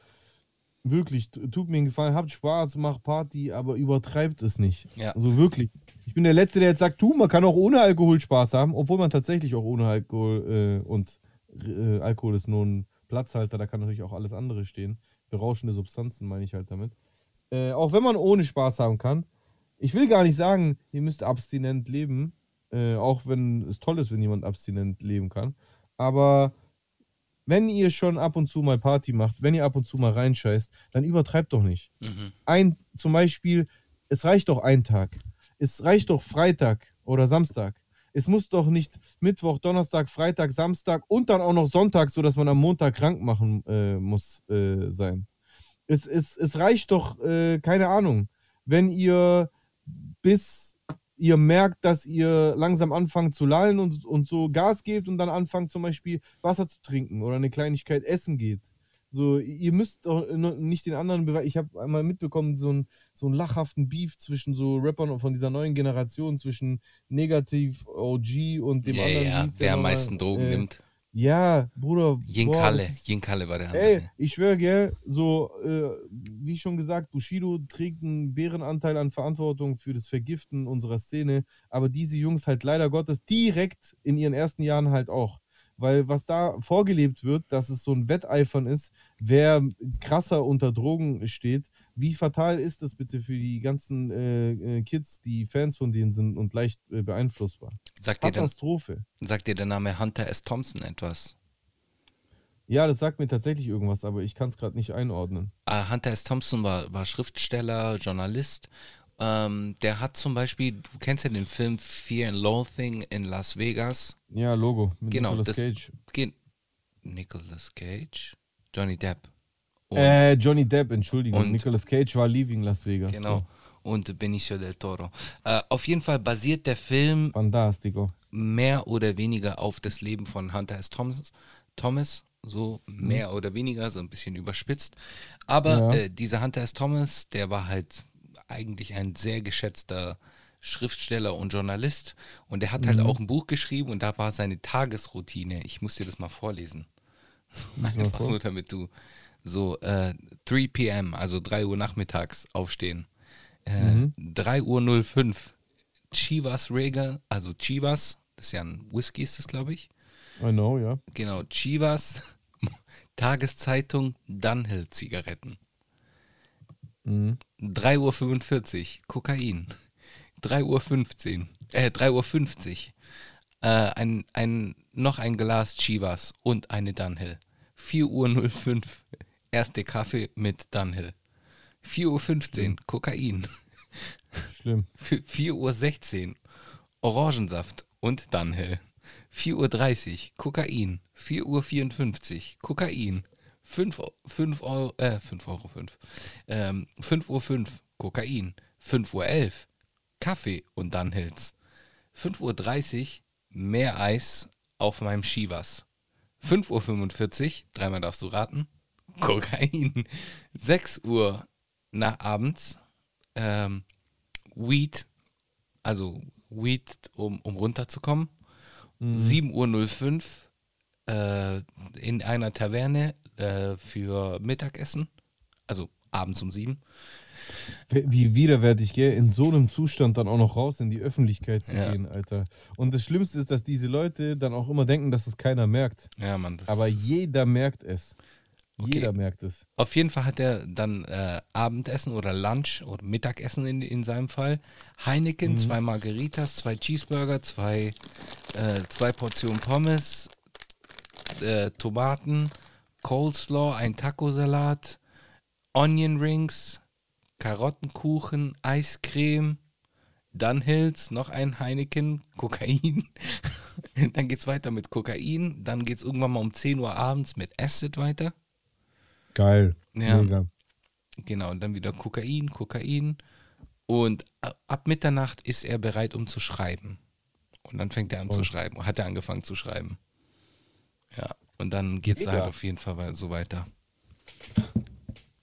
wirklich, tut mir einen Gefallen, habt Spaß, macht Party, aber übertreibt es nicht. Ja. Also wirklich. Ich bin der Letzte, der jetzt sagt, du, man kann auch ohne Alkohol Spaß haben, obwohl man tatsächlich auch ohne Alkohol äh, und äh, Alkohol ist nur ein Platzhalter, da kann natürlich auch alles andere stehen. Berauschende Substanzen meine ich halt damit. Äh, auch wenn man ohne Spaß haben kann. Ich will gar nicht sagen, ihr müsst abstinent leben, äh, auch wenn es toll ist, wenn jemand abstinent leben kann. Aber wenn ihr schon ab und zu mal Party macht, wenn ihr ab und zu mal reinscheißt, dann übertreibt doch nicht. Mhm. Ein, zum Beispiel, es reicht doch ein Tag. Es reicht doch Freitag oder Samstag. Es muss doch nicht Mittwoch, Donnerstag, Freitag, Samstag und dann auch noch Sonntag, sodass man am Montag krank machen äh, muss, äh, sein. Es, es, es reicht doch, äh, keine Ahnung, wenn ihr bis ihr merkt, dass ihr langsam anfangt zu lallen und, und so Gas gebt und dann anfangt zum Beispiel Wasser zu trinken oder eine Kleinigkeit essen geht. So, ihr müsst doch no- nicht den anderen beweisen. Ich habe einmal mitbekommen, so einen so einen lachhaften Beef zwischen so Rappern von dieser neuen Generation, zwischen Negativ OG und dem Ja, anderen. ja, hieß der wer am meisten Drogen Äh, nimmt. Ja, Bruder. Yin boah, Kalle. das ist- Yin Kalle war der Ey, andere. ich schwöre, gell, so, äh, wie schon gesagt, Bushido trägt einen Bärenanteil an Verantwortung für das Vergiften unserer Szene, aber diese Jungs halt leider Gottes direkt in ihren ersten Jahren halt auch. Weil was da vorgelebt wird, dass es so ein Wetteifern ist, wer krasser unter Drogen steht, wie fatal ist das bitte für die ganzen äh, äh, Kids, die Fans von denen sind und leicht äh, beeinflussbar? Sagt dir, der, Katastrophe. sagt dir der Name Hunter S. Thompson etwas? Ja, das sagt mir tatsächlich irgendwas, aber ich kann es gerade nicht einordnen. Äh, Hunter S. Thompson war, war Schriftsteller, Journalist. Ähm, der hat zum Beispiel, du kennst ja den Film Fear and Loathing in Las Vegas. Ja, Logo mit Genau, Nicolas das- Cage. Ge Nicolas Cage? Johnny Depp. Und, Äh, Johnny Depp, Entschuldigung. Und- Nicolas Cage war Leaving Las Vegas. genau. Und Benicio del Toro. Äh, auf jeden Fall basiert der Film So. Fantastico. mehr oder weniger auf das Leben von Hunter S. Thomas, Thomas so mehr oder weniger, so ein bisschen überspitzt. Aber Ja. äh, dieser Hunter S. Thomas, der war halt eigentlich ein sehr geschätzter Schriftsteller und Journalist und der hat halt auch ein Buch geschrieben und da war seine Tagesroutine. Ich muss dir das mal vorlesen. Mal Einfach vor. nur damit du so äh, 3 p.m., also 3 Uhr nachmittags aufstehen. Äh, Mhm. 3 Uhr 05 Chivas Regal, also Chivas, das ist ja ein Whisky, ist das, glaube ich. I know, ja. Genau, Chivas, (laughs) Tageszeitung, Dunhill Zigaretten. Mhm. 3.45 Uhr Kokain. 3.15 Uhr, äh, 3.50 Uhr. Äh, ein, ein, noch ein Glas Chivas und eine Dunhill. 4.05 Uhr erste Kaffee mit Dunhill. 4.15 Uhr Kokain. Schlimm. 4.16 Uhr Orangensaft und Dunhill. 4.30 Uhr Kokain. 4.54 Uhr Kokain. 5, 5 Euro, äh, 5 Euro 5. Ähm, 5 Uhr 5 Kokain. 5 Uhr 11 Kaffee und Dunhills. 5.30 Uhr mehr Eis auf meinem Chivas. 5.45 Uhr, dreimal darfst du raten, (laughs) Kokain. 6 Uhr nach abends, ähm, Weed, also Weed, um, um runterzukommen. 7.05 Uhr äh, in einer Taverne äh, für Mittagessen, also abends um 7. Wie widerwärtig, gell? In so einem Zustand dann auch noch raus in die Öffentlichkeit zu Ja. gehen, Alter. Und das Schlimmste ist, dass diese Leute dann auch immer denken, dass es keiner merkt. Ja, Mann. Aber jeder merkt es. Okay. Jeder merkt es. Auf jeden Fall hat er dann äh, Abendessen oder Lunch oder Mittagessen in, in seinem Fall. Heineken, zwei Margaritas, zwei Cheeseburger, zwei, äh, zwei Portionen Pommes, äh, Tomaten, Coleslaw, ein Tacosalat, Onion Rings, Karottenkuchen, Eiscreme, Dunhills, noch ein Heineken, Kokain. (laughs) dann geht's weiter mit Kokain. Dann geht's irgendwann mal um 10 Uhr abends mit Acid weiter. Geil. Ja. Mega. Genau, und dann wieder Kokain, Kokain. Und ab Mitternacht ist er bereit, um zu schreiben. Und dann fängt er an zu Voll. schreiben. Hat er angefangen zu schreiben. Ja, und dann geht es halt auf jeden Fall so weiter.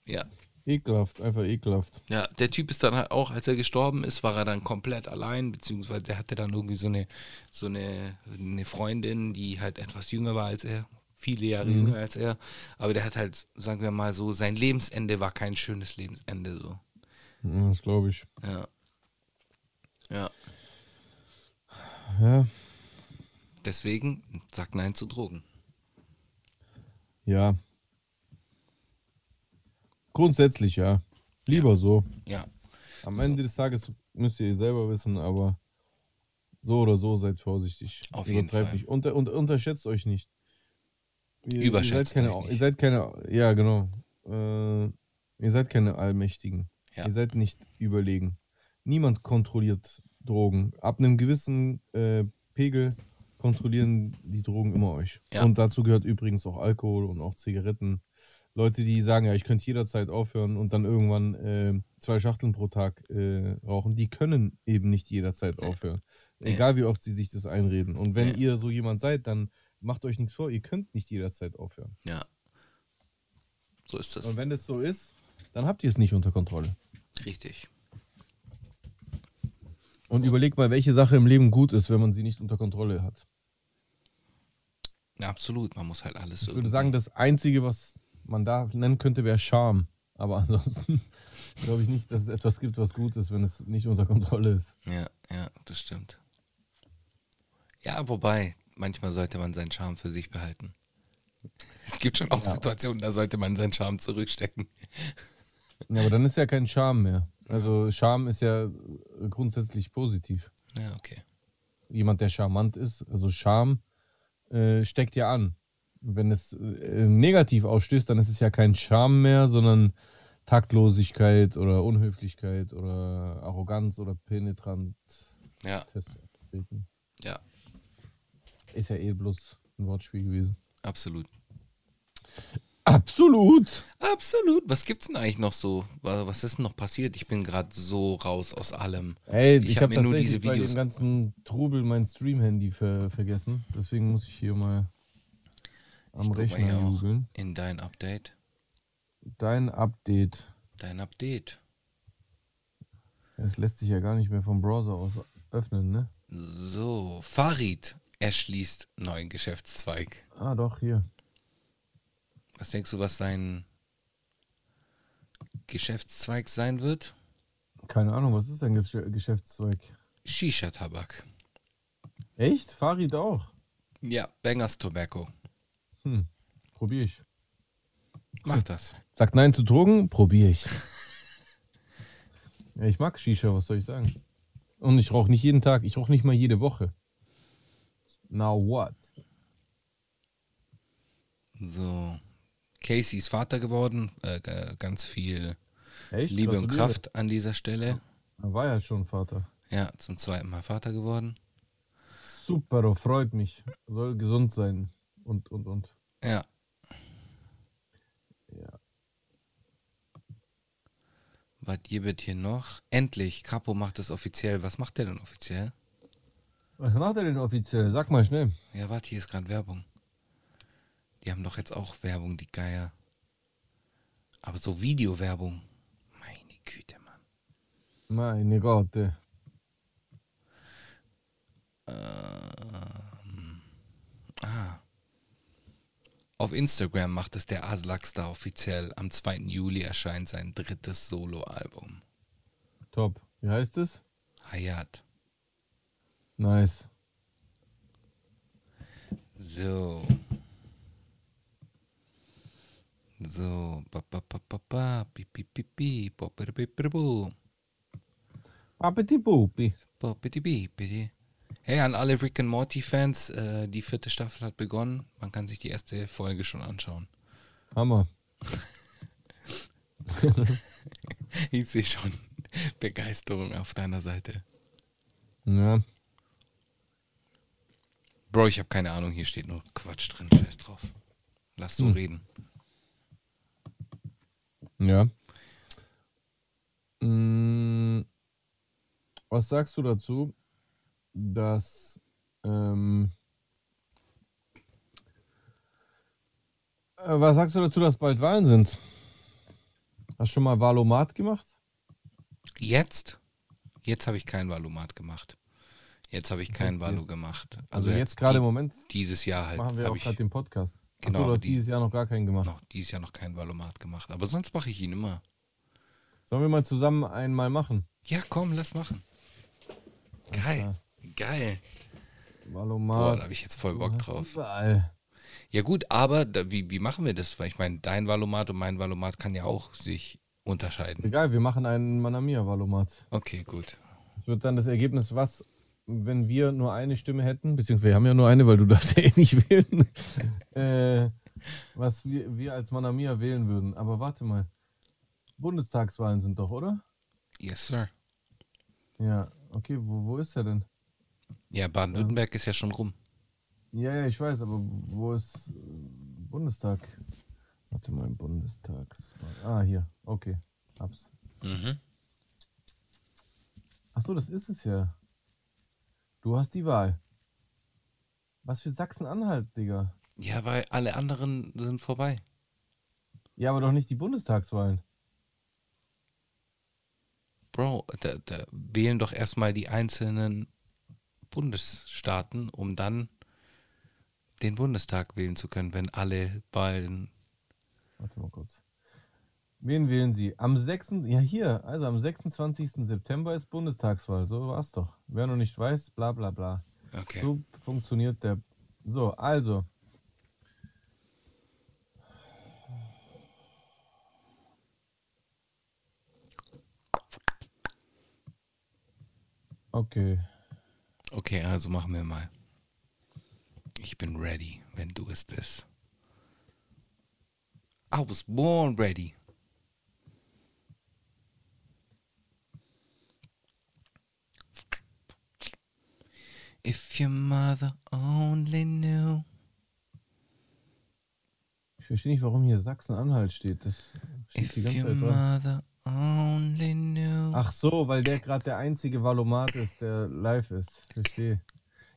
Ja. Ekelhaft, einfach ekelhaft. Ja, der Typ ist dann halt auch, als er gestorben ist, war er dann komplett allein, beziehungsweise der hatte dann irgendwie so eine, so eine, eine Freundin, die halt etwas jünger war als er, viele Jahre Mhm. jünger als er. Aber der hat halt, sagen wir mal so, sein Lebensende war kein schönes Lebensende so. Ja, das glaube ich. Ja. Ja. Ja. Deswegen sag Nein zu Drogen. Ja. Grundsätzlich ja. Lieber so. Ja. Am Ende des Tages müsst ihr selber wissen, aber so oder so seid vorsichtig. Auf jeden Übertreibt Fall. nicht. Unter, und, unterschätzt euch nicht. Ihr, Überschätzt ihr seid keine, nicht. Ihr seid keine, ja genau. Äh, ihr seid keine Allmächtigen. Ja. Ihr seid nicht überlegen. Niemand kontrolliert Drogen. Ab einem gewissen äh, Pegel kontrollieren die Drogen immer euch. Ja. Und dazu gehört übrigens auch Alkohol und auch Zigaretten. Leute, die sagen, ja, ich könnte jederzeit aufhören und dann irgendwann äh, zwei Schachteln pro Tag äh, rauchen, die können eben nicht jederzeit aufhören. Nee. Egal wie oft sie sich das einreden. Und wenn Nee. ihr so jemand seid, dann macht euch nichts vor, ihr könnt nicht jederzeit aufhören. Ja. So ist das. Und wenn es so ist, dann habt ihr es nicht unter Kontrolle. Richtig. Und überlegt mal, welche Sache im Leben gut ist, wenn man sie nicht unter Kontrolle hat. Ja, absolut. Man muss halt alles Ich würde sagen, das Einzige, was man da nennen könnte, wäre Charme. Aber (laughs) ansonsten glaube ich nicht, dass es etwas gibt, was gut ist, wenn es nicht unter Kontrolle ist. Ja, ja, das stimmt. Ja, wobei, manchmal sollte man seinen Charme für sich behalten. (laughs) Es gibt schon auch Ja. Situationen, da sollte man seinen Charme zurückstecken. Ja, aber dann ist ja kein Charme mehr. Also Charme ist ja grundsätzlich positiv. Ja, okay. Jemand, der charmant ist, also Charme äh, steckt ja an. Wenn es äh, negativ ausstößt, dann ist es ja kein Charme mehr, sondern Taktlosigkeit oder Unhöflichkeit oder Arroganz oder penetrant Ja, ja, Ist ja eh bloß ein Wortspiel gewesen. absolut. Absolut! Absolut. Was gibt's denn eigentlich noch so? Wa- Was ist denn noch passiert? Ich bin gerade so raus aus allem. Ey, Ich ich, hab habe mir nur diese Videos- dem ganzen Trubel mein Stream-Handy ver vergessen. Deswegen muss ich hier mal am Ich Rechner googeln. in dein Update. Dein Update. Dein Update. Das lässt sich ja gar nicht mehr vom Browser aus öffnen, ne? So, Farid erschließt neuen Geschäftszweig. Ah, doch, hier. Was denkst du, was sein Geschäftszweig sein wird? Keine Ahnung, was ist dein Gesch Geschäftszweig? Shisha-Tabak. Echt? Farid auch? Ja, Bangers Tobacco. Hm, probier ich. Mach das. Sagt Nein zu Drogen? Probier ich. ja, ich mag Shisha, was soll ich sagen? Und ich rauche nicht jeden Tag. Ich rauche nicht mal jede Woche. Now what? So. Casey ist Vater geworden. Äh, ganz viel Echt? Liebe und. Kraft an dieser Stelle. Er war ja schon Vater. Ja, zum zweiten Mal Vater geworden. Super, freut mich. Soll gesund sein. Und, und, und. Ja. Ja. Was gibt hier noch? Endlich, Capo macht es offiziell. Was macht der denn offiziell? Was macht er denn offiziell? Sag mal schnell. Ja, warte, hier ist gerade Werbung. Die haben doch jetzt auch Werbung, die Geier. Aber so Videowerbung. Meine Güte, Mann. Meine Gott. Ähm, ah. Auf Instagram macht es der Aslakstar offiziell. Am 2. Juli erscheint sein drittes Soloalbum. Top. Wie heißt es? Hayat. Nice. So. So. Ba, bi, bi, bi, bi. Hey, an alle Rick and Morty Fans, äh, die vierte Staffel hat begonnen. Man kann sich die erste Folge schon anschauen. Hammer. (laughs) Ich sehe schon Begeisterung auf deiner Seite. Ja. Bro, ich habe keine Ahnung, hier steht nur Quatsch drin. Scheiß drauf. Lass so Hm. reden. Ja. Mm, Was sagst du dazu, dass ähm, äh, was sagst du dazu, dass bald Wahlen sind? Hast du schon mal Wahlomat gemacht? Jetzt? Jetzt habe ich kein Valomat gemacht. Jetzt habe ich kein heißt Valo gemacht. Also, jetzt gerade im Moment Dieses Jahr halt. machen wir auch gerade den Podcast. Genau, Achso, du hast die- dieses Jahr noch gar keinen gemacht. noch, dieses Jahr noch kein Valomat gemacht. Aber sonst mache ich ihn immer. Sollen wir mal zusammen einmal machen? Ja, komm, lass machen. Geil. Geil. Wahlomat. Boah, da habe ich jetzt voll Bock drauf. Überall. Ja gut, aber da, wie, wie machen wir das? Weil ich meine, dein Valomat und mein Valomat kann ja auch sich unterscheiden. Egal, wir machen einen Manamia-Wahlomat. Okay, gut. Es wird dann das Ergebnis, was, wenn wir nur eine Stimme hätten, beziehungsweise wir haben ja nur eine, weil du darfst ja eh nicht wählen, (laughs) äh, was wir, wir als Manamia wählen würden. Aber warte mal. Bundestagswahlen sind doch, oder? Yes, sir. Ja, okay, wo, wo ist er denn? Ja, Baden-Württemberg ist ja schon rum. Ja, ja, ich weiß, aber wo ist äh, Bundestag? Warte mal, im Bundestags. Ah, hier. Okay. Hab's. Mhm. Ach so, das ist es ja. Du hast die Wahl. Was für Sachsen-Anhalt, Digga? Ja, weil alle anderen sind vorbei. Ja, aber doch nicht die Bundestagswahlen. Bro, da, da wählen doch erstmal die einzelnen Bundesstaaten, um dann den Bundestag wählen zu können, wenn alle Wahlen. Warte mal kurz. Wen wählen Sie? Am 6. Ja, hier. Also am 26. September ist Bundestagswahl. So war's doch. Wer noch nicht weiß, bla bla bla. Okay. So funktioniert der. So, also. Okay. Okay, also machen wir mal. Ich bin ready, wenn du es bist. I was born ready. If your mother only knew. Ich verstehe nicht, warum hier Sachsen-Anhalt steht. Das steht If die ganze your Zeit dran. mother only knew. Ach so, weil der gerade der einzige Valomat ist, der live ist. Verstehe.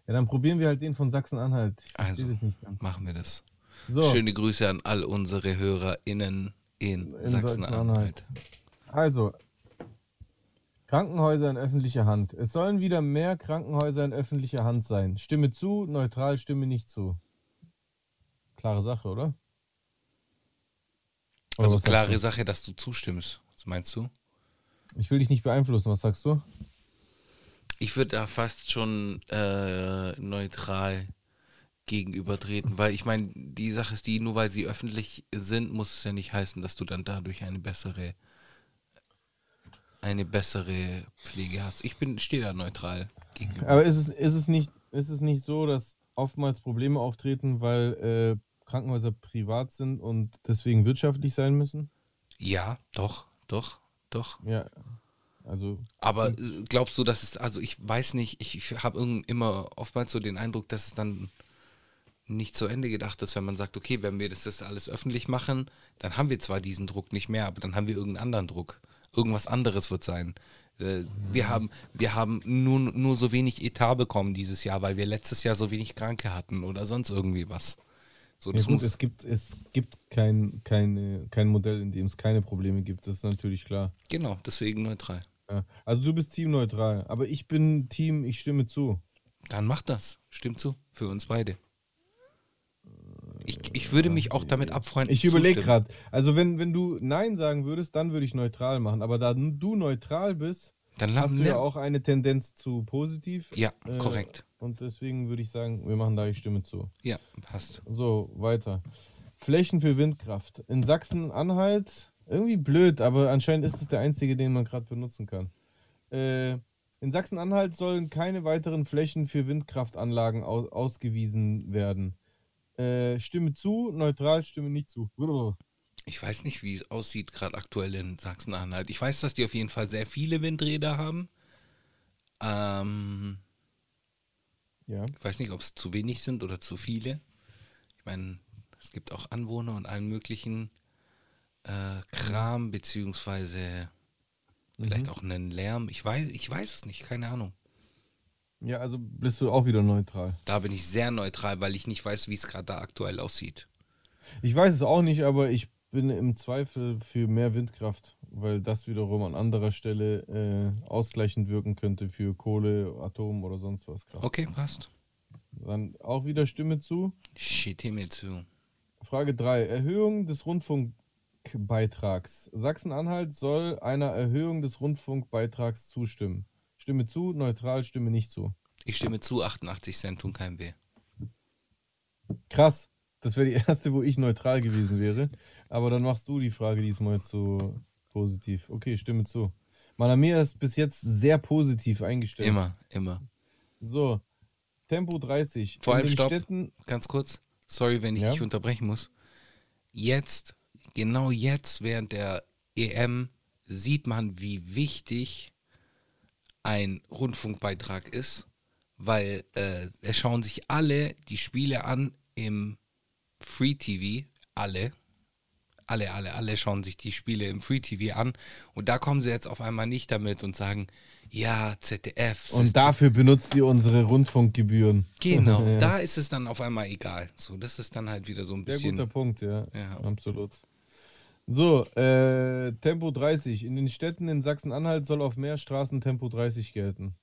Ja, dann probieren wir halt den von Sachsen-Anhalt. Also, das nicht ganz. Machen wir das. So, Schöne Grüße an all unsere HörerInnen in, in Sachsen-Anhalt. Also, Krankenhäuser in öffentlicher Hand. Es sollen wieder mehr Krankenhäuser in öffentlicher Hand sein. Stimme zu, neutral, stimme nicht zu. Klare Sache, oder? Oder Also klare? Sache, dass du zustimmst. Was meinst du? Ich will dich nicht beeinflussen, was sagst du? Ich würde da fast schon äh, neutral gegenübertreten, weil ich meine, die Sache ist die, nur weil sie öffentlich sind, muss es ja nicht heißen, dass du dann dadurch eine bessere eine bessere Pflege hast. Ich bin stehe da neutral gegenüber. Aber ist es, ist es, nicht, ist es nicht so, dass oftmals Probleme auftreten, weil äh, Krankenhäuser privat sind und deswegen wirtschaftlich sein müssen? Ja, doch, doch, doch. Ja. Also, Aber äh, glaubst du, dass es, also ich weiß nicht, ich, ich habe immer oftmals so den Eindruck, dass es dann nicht zu Ende gedacht ist, wenn man sagt, okay, wenn wir das, das alles öffentlich machen, dann haben wir zwar diesen Druck nicht mehr, aber dann haben wir irgendeinen anderen Druck. Irgendwas anderes wird sein. Äh, Wir haben, wir haben nur, nur so wenig Etat bekommen dieses Jahr, weil wir letztes Jahr so wenig Kranke hatten oder sonst irgendwie was. So, ja gut, muss, es gibt, es gibt kein, keine, kein Modell, in dem es keine Probleme gibt. Das ist natürlich klar. genau, deswegen neutral. Ja. Also du bist teamneutral, aber ich bin Team, ich stimme zu. Dann mach das. Stimmt zu. Für uns beide. Ich, ich würde mich auch damit abfreunden. Ich überlege gerade. Also wenn, wenn du Nein sagen würdest, dann würde ich neutral machen. Aber da du neutral bist, Dann hast du ja wir. auch eine Tendenz zu positiv. Ja, Äh, korrekt. Und deswegen würde ich sagen, wir machen da ich stimme zu. Ja, passt. So, weiter. Flächen für Windkraft. In Sachsen-Anhalt, irgendwie blöd, aber anscheinend ist es der einzige, den man gerade benutzen kann. Äh, in Sachsen-Anhalt sollen keine weiteren Flächen für Windkraftanlagen au ausgewiesen werden. Äh, stimme zu, neutral, stimme nicht zu. Ich weiß nicht, wie es aussieht gerade aktuell in Sachsen-Anhalt. Ich weiß, dass die auf jeden Fall sehr viele Windräder haben. Ähm, Ja. ich weiß nicht, ob es zu wenig sind oder zu viele. Ich meine, es gibt auch Anwohner und allen möglichen äh, Kram, beziehungsweise vielleicht auch einen Lärm. Ich weiß, ich weiß es nicht, keine Ahnung. Ja, also bist du auch wieder neutral. Da bin ich sehr neutral, weil ich nicht weiß, wie es gerade da aktuell aussieht. Ich weiß es auch nicht, aber ich bin im Zweifel für mehr Windkraft, weil das wiederum an anderer Stelle äh, ausgleichend wirken könnte für Kohle, Atom oder sonst was. Kraft. Okay, passt. Dann auch wieder Stimme zu. Mir zu. Frage 3. Erhöhung des Rundfunkbeitrags. Sachsen-Anhalt soll einer Erhöhung des Rundfunkbeitrags zustimmen. Stimme zu, neutral, stimme nicht zu. Ich stimme zu, 88 Cent tun keinem weh. Krass. Das wäre die (laughs) erste, wo ich neutral gewesen wäre. Aber dann machst du die Frage diesmal zu positiv. Okay, stimme zu. Malamir ist bis jetzt sehr positiv eingestellt. Immer, immer. So. Tempo 30. Vor In allem Stopp. Städten, Ganz kurz. Sorry, wenn ich Ja? dich unterbrechen muss. Jetzt, genau jetzt während der EM, sieht man, wie wichtig ein Rundfunkbeitrag ist, weil äh, es schauen sich alle die Spiele an im Free TV, alle. Alle, alle, alle schauen sich die Spiele im Free TV an. Und da kommen sie jetzt auf einmal nicht damit und sagen, ja, ZDF. Und System- dafür benutzt ihr unsere Rundfunkgebühren. Genau, (laughs) Ja. da ist es dann auf einmal egal. So, das ist dann halt wieder so ein Sehr bisschen. guter Punkt, ja. Ja. Absolut. So, äh, Tempo 30. In den Städten in Sachsen-Anhalt soll auf mehr Straßen Tempo 30 gelten.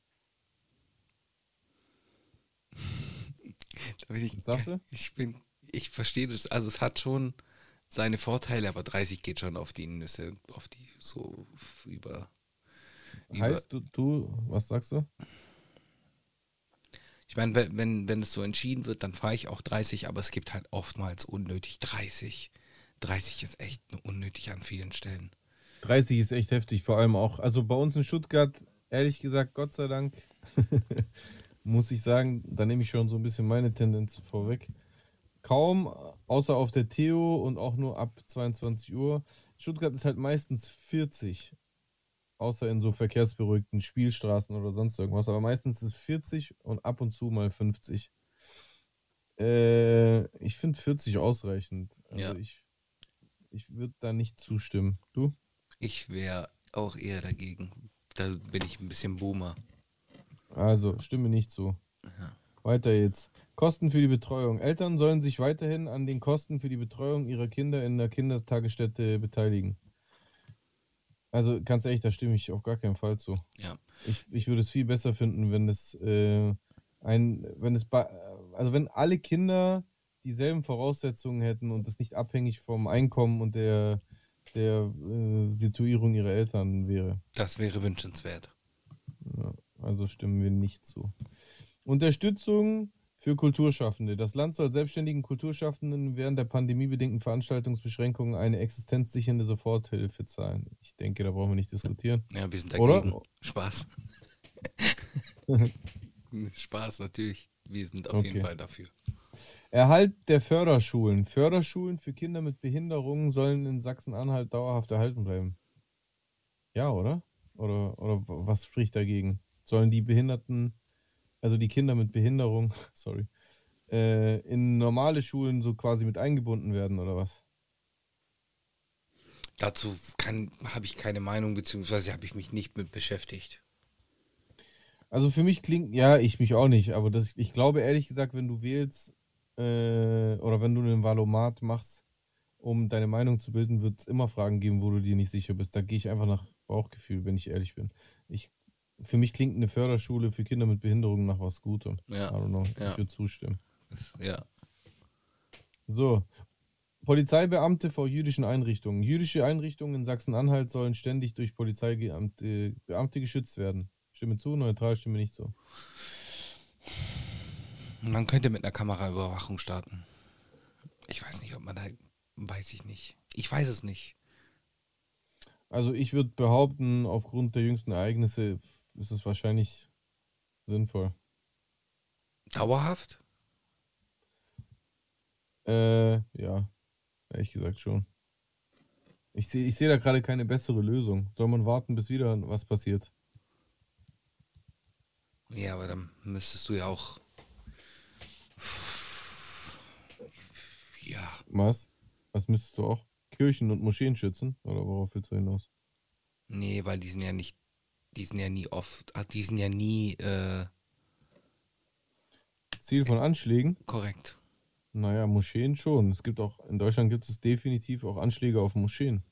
(laughs) Ich, sagst du? ich bin, ich verstehe das. Also es hat schon seine Vorteile, aber 30 geht schon auf die Nüsse, auf die so über. über Heißt du, du, was sagst du? ich meine, wenn, wenn, wenn es so entschieden wird, dann fahre ich auch 30, aber es gibt halt oftmals unnötig 30. 30 ist echt unnötig an vielen Stellen. 30 ist echt heftig, vor allem auch. Also bei uns in Stuttgart, ehrlich gesagt, Gott sei Dank, (laughs) muss ich sagen, da nehme ich schon so ein bisschen meine Tendenz vorweg. Kaum, außer auf der Theo und auch nur ab 22 Uhr. Stuttgart ist halt meistens 40, außer in so verkehrsberuhigten Spielstraßen oder sonst irgendwas. Aber meistens ist es 40 und ab und zu mal 50. Äh, ich finde 40 ausreichend. Also Ja. ich, ich würde da nicht zustimmen. Du? Ich wäre auch eher dagegen. Da bin ich ein bisschen Boomer. Also, stimme nicht zu. Weiter jetzt. Kosten für die Betreuung. Eltern sollen sich weiterhin an den Kosten für die Betreuung ihrer Kinder in der Kindertagesstätte beteiligen. Also, ganz ehrlich, da stimme ich auf gar keinen Fall zu. Ja. Ich, ich würde es viel besser finden, wenn es äh, ein, wenn es bei, also wenn alle Kinder dieselben Voraussetzungen hätten und es nicht abhängig vom Einkommen und der, der äh, Situierung ihrer Eltern wäre. Das wäre wünschenswert. Ja, also stimmen wir nicht zu. Unterstützung für Kulturschaffende. Das Land soll selbstständigen Kulturschaffenden während der pandemiebedingten Veranstaltungsbeschränkungen eine existenzsichernde Soforthilfe zahlen. Ich denke, da brauchen wir nicht diskutieren. Ja, wir sind Oder? dagegen. Spaß. (laughs) Spaß, natürlich. Wir sind auf jeden Okay. Fall dafür. Erhalt der Förderschulen. Förderschulen für Kinder mit Behinderungen sollen in Sachsen-Anhalt dauerhaft erhalten bleiben. Ja, oder? Oder, oder was spricht dagegen? Sollen die Behinderten, also die Kinder mit Behinderung, (laughs) sorry, äh, in normale Schulen so quasi mit eingebunden werden oder was? Dazu habe ich keine Meinung, beziehungsweise habe ich mich nicht mit beschäftigt. Also für mich klingt, ja, ich mich auch nicht, aber das, ich glaube ehrlich gesagt, wenn du wählst äh, oder wenn du einen Valomat machst, um deine Meinung zu bilden, wird es immer Fragen geben, wo du dir nicht sicher bist. Da gehe ich einfach nach Bauchgefühl, wenn ich ehrlich bin. Ich, für mich klingt eine Förderschule für Kinder mit Behinderungen nach was Gutem. Ja, I don't know. ja. Ich würde zustimmen. Ja. So. Polizeibeamte vor jüdischen Einrichtungen. Jüdische Einrichtungen in Sachsen-Anhalt sollen ständig durch Polizeibeamte Beamte geschützt werden. Stimme zu, neutral, stimme nicht zu. Man könnte mit einer Kameraüberwachung starten. Ich weiß nicht, ob man da. Weiß ich nicht. Ich weiß es nicht. Also ich würde behaupten, aufgrund der jüngsten Ereignisse ist es wahrscheinlich sinnvoll. Dauerhaft? Äh, ja, ehrlich gesagt schon. Ich sehe ich seh da gerade keine bessere Lösung. Soll man warten, bis wieder was passiert? Ja, aber dann müsstest du ja auch. Ja, Was? Was müsstest du auch? Kirchen und Moscheen schützen? Oder worauf willst du hinaus? nee, weil die sind ja nicht. Die sind ja nie oft. ah, Die sind ja nie äh, Ziel von Anschlägen? korrekt. Naja, Moscheen schon. Es gibt auch, in Deutschland gibt es definitiv auch Anschläge auf Moscheen.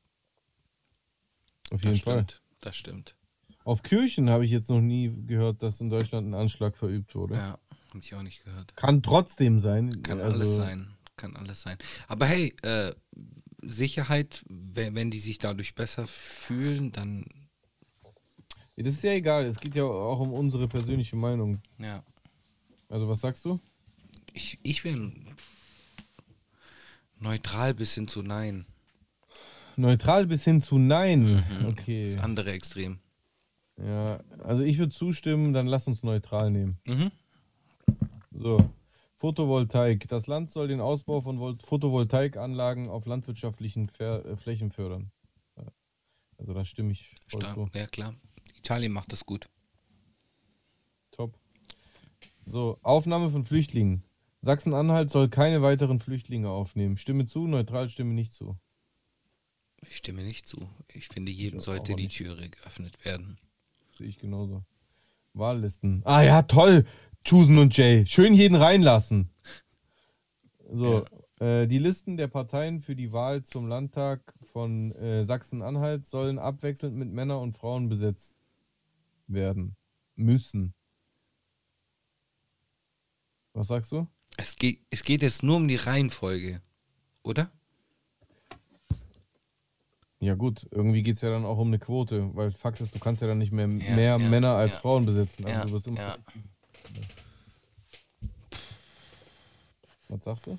Auf jeden Das Fall. stimmt. Das stimmt. Auf Kirchen habe ich jetzt noch nie gehört, dass in Deutschland ein Anschlag verübt wurde. Ja, habe ich auch nicht gehört. Kann trotzdem sein. Kann also, alles sein. Kann alles sein. Aber hey, äh, Sicherheit, wenn, wenn die sich dadurch besser fühlen, dann Das ist ja egal. Es geht ja auch um unsere persönliche Meinung. ja. Also, was sagst du? Ich, ich wäre neutral bis hin zu nein. Neutral bis hin zu Nein. Okay. Das andere Extrem. Ja, also ich würde zustimmen, dann lass uns neutral nehmen. Mhm. So. Photovoltaik. Das Land soll den Ausbau von Vol- Photovoltaikanlagen auf landwirtschaftlichen Fer äh, Flächen fördern. Also da stimme ich voll Stark. zu. Ja, klar. Italien macht das gut. Top. So, Aufnahme von Flüchtlingen. Sachsen-Anhalt soll keine weiteren Flüchtlinge aufnehmen. Stimme zu, neutral, stimme nicht zu. Ich stimme nicht zu. Ich finde, jedem auch sollte die. Türe geöffnet werden. Sehe ich genauso. Wahllisten. Ah ja, toll. Chusen und Jay. Schön jeden reinlassen. So, äh, die Listen der Parteien für die Wahl zum Landtag von äh, Sachsen-Anhalt sollen abwechselnd mit Männern und Frauen besetzt werden. Müssen. Was sagst du? Es geht, es geht jetzt nur um die Reihenfolge, oder? Ja gut, irgendwie geht es ja dann auch um eine Quote, weil Fakt ist, du kannst ja dann nicht mehr Ja, mehr ja, Männer als ja. Frauen besetzen. Also Ja, du wirst immer ja. Was sagst du?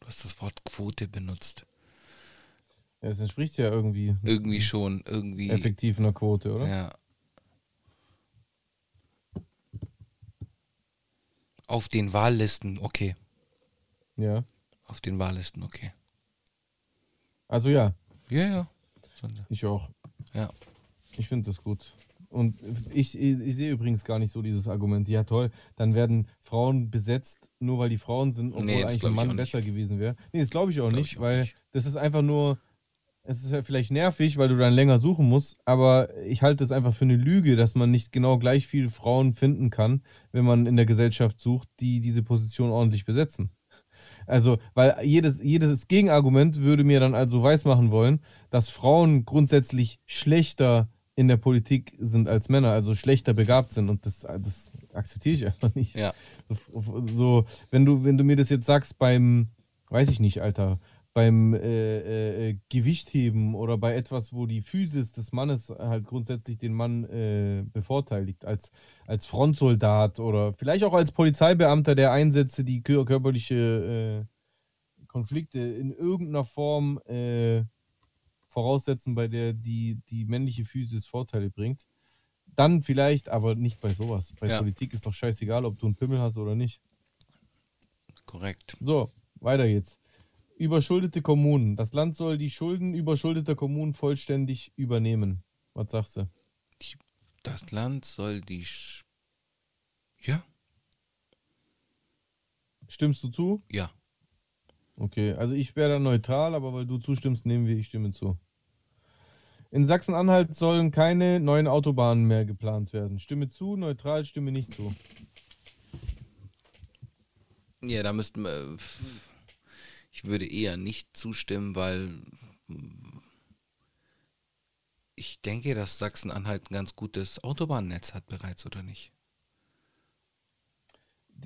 Du hast das Wort Quote benutzt. Ja, es entspricht ja irgendwie Irgendwie schon, irgendwie. effektiv einer Quote, oder? Ja. Auf den Wahllisten, okay. ja. Auf den Wahllisten, okay. Also ja, Ja, ja. Sonde- ich auch. Ja. Ich finde das gut. Und ich, ich, ich sehe übrigens gar nicht so dieses Argument. Ja, toll, dann werden Frauen besetzt, nur weil die Frauen sind, obwohl Nee, eigentlich ein Mann besser gewesen wäre. Nee, das glaube ich auch Glaub nicht, ich auch weil nicht. das ist einfach nur, es ist ja vielleicht nervig, weil du dann länger suchen musst, aber ich halte es einfach für eine Lüge, dass man nicht genau gleich viele Frauen finden kann, wenn man in der Gesellschaft sucht, die diese Position ordentlich besetzen. Also, weil jedes, jedes Gegenargument würde mir dann also weismachen wollen, dass Frauen grundsätzlich schlechter in der Politik sind als Männer, also schlechter begabt sind. Und das, das akzeptiere ich einfach nicht. Ja. So, so, wenn du, wenn du mir das jetzt sagst beim, weiß ich nicht, Alter, beim äh, äh, Gewichtheben oder bei etwas, wo die Physis des Mannes halt grundsätzlich den Mann äh, bevorteiligt, als, als Frontsoldat oder vielleicht auch als Polizeibeamter, der Einsätze, die kör körperliche äh, Konflikte in irgendeiner Form äh, voraussetzen, bei der die, die männliche Physis Vorteile bringt. Dann vielleicht, aber nicht bei sowas. Bei Ja. Politik ist doch scheißegal, ob du einen Pimmel hast oder nicht. Korrekt. So, weiter geht's. Überschuldete Kommunen. Das Land soll die Schulden überschuldeter Kommunen vollständig übernehmen. Was sagst du? Das Land soll die. Sch ja, Stimmst du zu? ja. Okay, also ich wäre da neutral, aber weil du zustimmst, nehmen wir, ich stimme zu. In Sachsen-Anhalt sollen keine neuen Autobahnen mehr geplant werden. Stimme zu, neutral, stimme nicht zu. Ja, da müssten wir. Ich würde eher nicht zustimmen, weil ich denke, dass Sachsen-Anhalt ein ganz gutes Autobahnnetz hat bereits, oder nicht?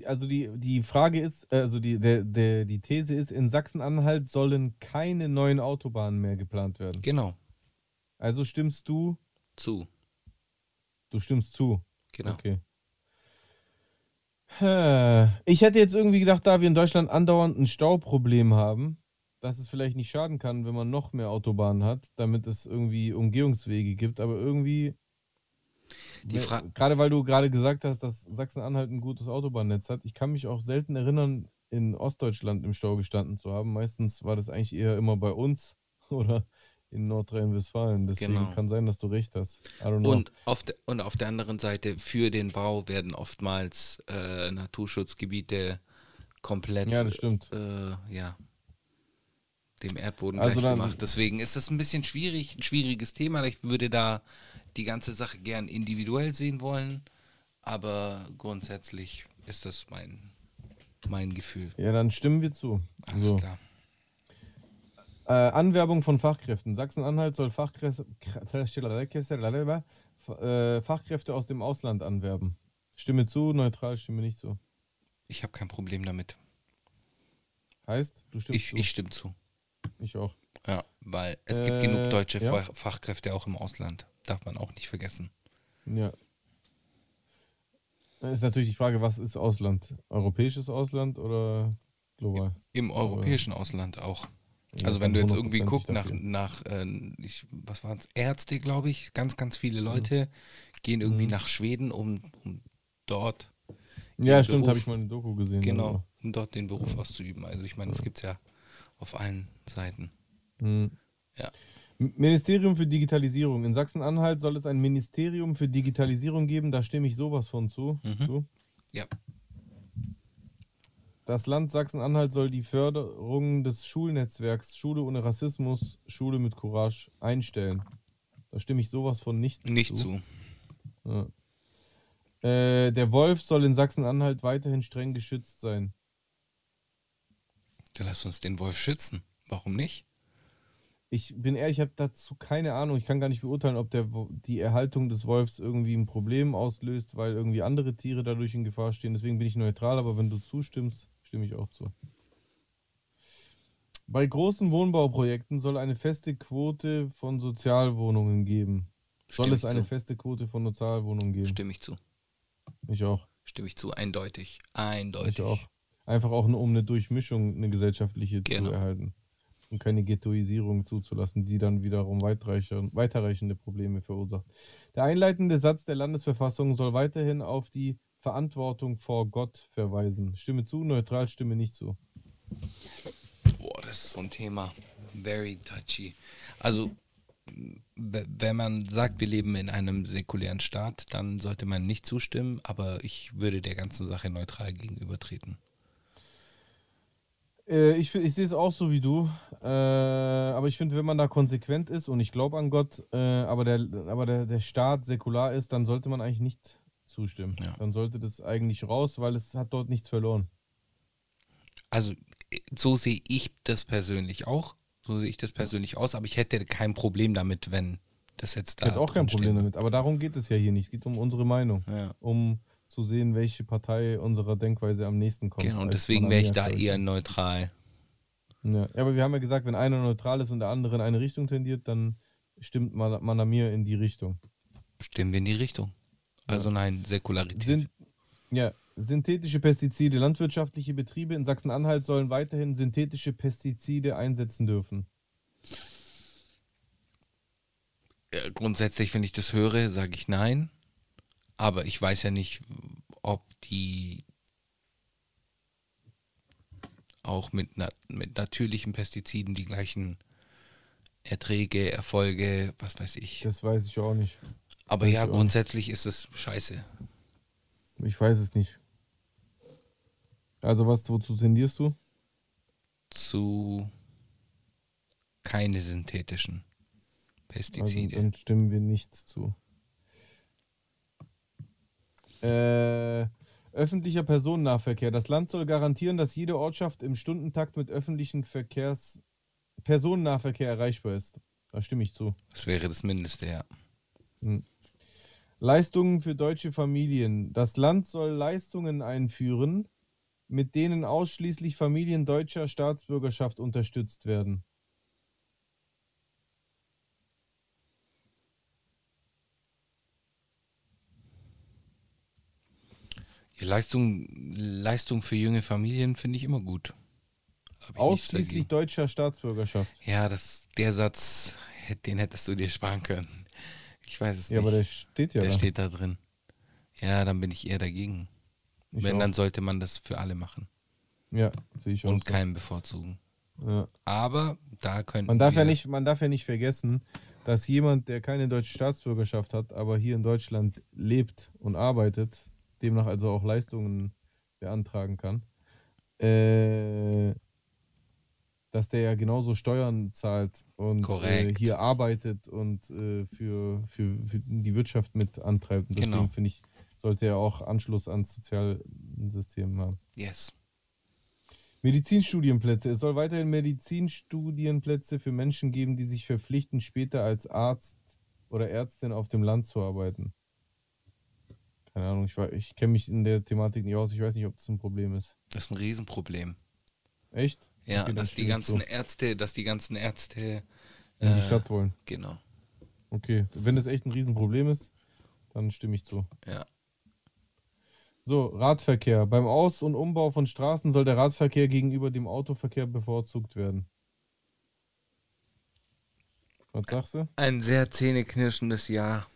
Also die, die Frage ist, also die, der, der, die These ist, in Sachsen-Anhalt sollen keine neuen Autobahnen mehr geplant werden. Genau. Also stimmst du, Zu. du stimmst zu. Genau. Okay. Ich hätte jetzt irgendwie gedacht, da wir in Deutschland andauernd ein Stauproblem haben, dass es vielleicht nicht schaden kann, wenn man noch mehr Autobahnen hat, damit es irgendwie Umgehungswege gibt. Aber irgendwie, Fra gerade weil du gerade gesagt hast, dass Sachsen-Anhalt ein gutes Autobahnnetz hat, ich kann mich auch selten erinnern, in Ostdeutschland im Stau gestanden zu haben. Meistens war das eigentlich eher immer bei uns (laughs) oder in Nordrhein-Westfalen. Deswegen Genau. kann sein, dass du recht hast. Und auf, de, und auf der anderen Seite, für den Bau werden oftmals äh, Naturschutzgebiete komplett ja, das stimmt. äh, ja, dem Erdboden Also gleich gemacht. Deswegen ist es ein bisschen schwierig, ein schwieriges Thema. Ich würde da die ganze Sache gern individuell sehen wollen, aber grundsätzlich ist das mein, mein Gefühl. Ja, dann stimmen wir zu. Alles So. klar. Äh, Anwerbung von Fachkräften. Sachsen-Anhalt soll Fachkräfte, äh, Fachkräfte aus dem Ausland anwerben. Stimme zu, neutral, stimme nicht zu. Ich habe kein Problem damit. Heißt, du stimmst Ich, zu. ich stimme zu. ich auch. Ja, weil es gibt Äh, genug deutsche ja. Fach- Fachkräfte auch im Ausland. Darf man auch nicht vergessen. Ja. Dann Ist natürlich die Frage, was ist Ausland? Europäisches Ausland oder global? Im europäischen Ausland auch. Also wenn du jetzt irgendwie guckst nach, nach äh, ich, was waren es, Ärzte, glaube ich, ganz, ganz viele Leute gehen irgendwie Mhm. nach Schweden, um, um dort, Ja, stimmt, habe ich mal eine Doku gesehen. genau, darüber. um dort den Beruf auszuüben. Also ich meine, das gibt es ja auf allen Seiten. Hm. Ja. Ministerium für Digitalisierung. In Sachsen-Anhalt soll es ein Ministerium für Digitalisierung geben. Da stimme ich sowas von zu. Mhm. zu. Ja. Das Land Sachsen-Anhalt soll die Förderung des Schulnetzwerks Schule ohne Rassismus, Schule mit Courage einstellen. Da stimme ich sowas von nicht, Nicht zu. Ja. Äh, der Wolf soll in Sachsen-Anhalt weiterhin streng geschützt sein. Dann lass uns den Wolf schützen. Warum nicht? Ich bin ehrlich, ich habe dazu keine Ahnung. Ich kann gar nicht beurteilen, ob der, die Erhaltung des Wolfs irgendwie ein Problem auslöst, weil irgendwie andere Tiere dadurch in Gefahr stehen. Deswegen bin ich neutral, aber wenn du zustimmst, stimme ich auch zu. Bei großen Wohnbauprojekten soll eine feste Quote von Sozialwohnungen geben. Soll Stimme es eine zu. feste Quote von Sozialwohnungen geben? Stimme ich zu. Ich auch. Stimme ich zu. Eindeutig. Eindeutig. Ich auch. Einfach auch nur, um eine Durchmischung, eine gesellschaftliche Genau. zu erhalten. Und keine Ghettoisierung zuzulassen, die dann wiederum weiterreichende Probleme verursacht. Der einleitende Satz der Landesverfassung soll weiterhin auf die Verantwortung vor Gott verweisen. Stimme zu, neutral, stimme nicht zu. Boah, das ist so ein Thema. Very touchy. Also, wenn man sagt, wir leben in einem säkulären Staat, dann sollte man nicht zustimmen, aber ich würde der ganzen Sache neutral gegenübertreten. Äh, ich, ich sehe es auch so wie du. Äh, aber ich finde, wenn man da konsequent ist und ich glaube an Gott, äh, aber, der, aber der, der Staat säkular ist, dann sollte man eigentlich nicht zustimmen. Ja. Dann sollte das eigentlich raus, weil es hat dort nichts verloren. Also, so sehe ich das persönlich auch. So sehe ich das persönlich aus, aber ich hätte kein Problem damit, wenn das jetzt da Ich hätte auch kein Problem damit. Aber darum geht es ja hier nicht. Es geht um unsere Meinung. Ja. Um zu sehen, welche Partei unserer Denkweise am nächsten kommt. Genau, und deswegen wäre ich da eher neutral. Ja. ja, aber wir haben ja gesagt, wenn einer neutral ist und der andere in eine Richtung tendiert, dann stimmt man, man an mir in die Richtung. Stimmen wir in die Richtung. Also nein, Säkularität. Sind, ja, synthetische Pestizide. Landwirtschaftliche Betriebe in Sachsen-Anhalt sollen weiterhin synthetische Pestizide einsetzen dürfen. Äh, Grundsätzlich, wenn ich das höre, sage ich nein. Aber ich weiß ja nicht, ob die auch mit, na mit natürlichen Pestiziden die gleichen Erträge, Erfolge, was weiß ich. Das weiß ich auch nicht. Aber ja, grundsätzlich ist es scheiße. Ich weiß es nicht. Also was, wozu tendierst du? Zu keine synthetischen Also, Pestizide. dann stimmen wir nicht zu. Äh, öffentlicher Personennahverkehr. Das Land soll garantieren, dass jede Ortschaft im Stundentakt mit öffentlichen Verkehrs Personennahverkehr erreichbar ist. Da stimme ich zu. das wäre das Mindeste, ja. Leistungen für deutsche Familien. Das Land soll Leistungen einführen, mit denen ausschließlich Familien deutscher Staatsbürgerschaft unterstützt werden. Leistung, Leistung für junge Familien finde ich immer gut. Ausschließlich deutscher Staatsbürgerschaft. Ja, das, der Satz, den hättest du dir sparen können. Ich weiß es Ja, aber der nicht. steht ja der da. steht da drin. Ja, dann bin ich eher dagegen. Ich Wenn, auch. dann sollte man das für alle machen Ja, sehe ich auch. und so. keinen bevorzugen. Ja. Aber da könnten Man darf wir, ja nicht, man darf ja nicht vergessen, dass jemand, der keine deutsche Staatsbürgerschaft hat, aber hier in Deutschland lebt und arbeitet, demnach also auch Leistungen beantragen kann, äh, dass der ja genauso Steuern zahlt und äh, hier arbeitet und äh, für, für, für die Wirtschaft mit antreibt. Und deswegen Genau. finde ich, sollte er auch Anschluss ans Sozialsystem haben. Yes. Medizinstudienplätze. Es soll weiterhin Medizinstudienplätze für Menschen geben, die sich verpflichten, später als Arzt oder Ärztin auf dem Land zu arbeiten. Keine Ahnung, ich, ich kenne mich in der Thematik nicht aus. Ich weiß nicht, ob das ein Problem ist. Das ist ein Riesenproblem. Echt? Ja, dass die ganzen zu. Ärzte, dass die ganzen Ärzte in die äh, Stadt wollen. Genau. Okay, wenn das echt ein Riesenproblem ist, dann stimme ich zu. Ja. So, Radverkehr. Beim Aus- und Umbau von Straßen soll der Radverkehr gegenüber dem Autoverkehr bevorzugt werden. Was sagst du? Ein sehr zähneknirschendes Ja.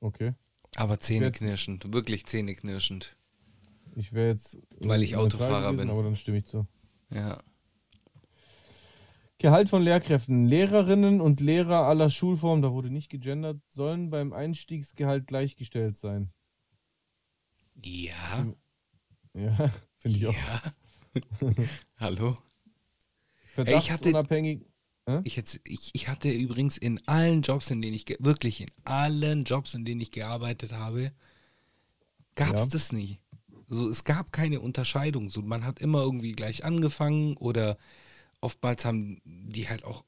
Okay. Aber zähneknirschend. Wirklich zähneknirschend. Ich wäre jetzt. äh, Weil ich Autofahrer gewesen, bin. Aber dann stimme ich zu. Ja. Gehalt von Lehrkräften. Lehrerinnen und Lehrer aller Schulformen, da wurde nicht gegendert, sollen beim Einstiegsgehalt gleichgestellt sein. Ja. Ja, (laughs) finde ich auch. Ja. (laughs) Hallo? hatte- Verdachtsunabhängig. Ich, jetzt, ich, ich hatte übrigens in allen Jobs, in denen ich, wirklich in allen Jobs, in denen ich gearbeitet habe, gab es Ja. das nie. So, es gab keine Unterscheidung. So, man hat immer irgendwie gleich angefangen oder oftmals haben die halt auch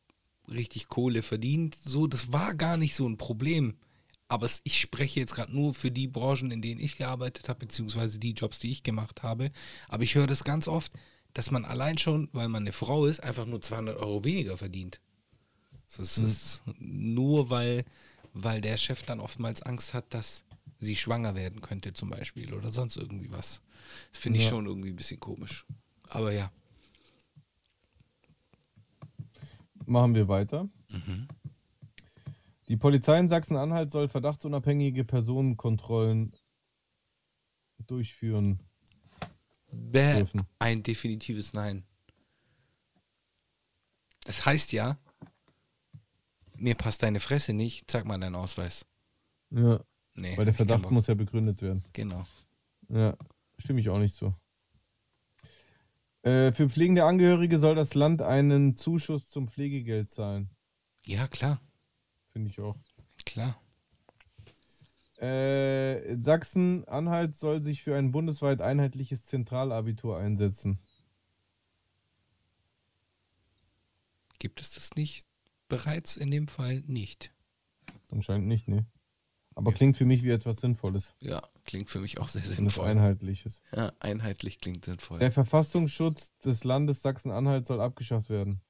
richtig Kohle verdient. So, das war gar nicht so ein Problem. Aber es, ich spreche jetzt gerade nur für die Branchen, in denen ich gearbeitet habe, beziehungsweise die Jobs, die ich gemacht habe. Aber ich höre das ganz oft, dass man allein schon, weil man eine Frau ist, einfach nur 200 Euro weniger verdient. So, es ist nur, weil, weil der Chef dann oftmals Angst hat, dass sie schwanger werden könnte zum Beispiel oder sonst irgendwie was. Das finde ich Ja. schon irgendwie ein bisschen komisch. Aber ja. Machen wir weiter. Mhm. Die Polizei in Sachsen-Anhalt soll verdachtsunabhängige Personenkontrollen durchführen. Bäh, Dürfen. ein definitives Nein. Das heißt ja, mir passt deine Fresse nicht, zeig mal deinen Ausweis. Ja, Nee, weil der Verdacht muss ja begründet werden. Genau. Ja, stimme ich auch nicht zu. Äh, für pflegende Angehörige soll das Land einen Zuschuss zum Pflegegeld zahlen. Ja, klar, Finde ich auch. klar. Äh, Sachsen-Anhalt soll sich für ein bundesweit einheitliches Zentralabitur einsetzen. Gibt es das nicht bereits in dem Fall nicht? Anscheinend nicht, ne? Aber klingt für mich wie etwas Sinnvolles. Ja, klingt für mich auch sehr sinnvoll. Einheitliches. Ja, einheitlich klingt sinnvoll. Der Verfassungsschutz des Landes Sachsen-Anhalt soll abgeschafft werden.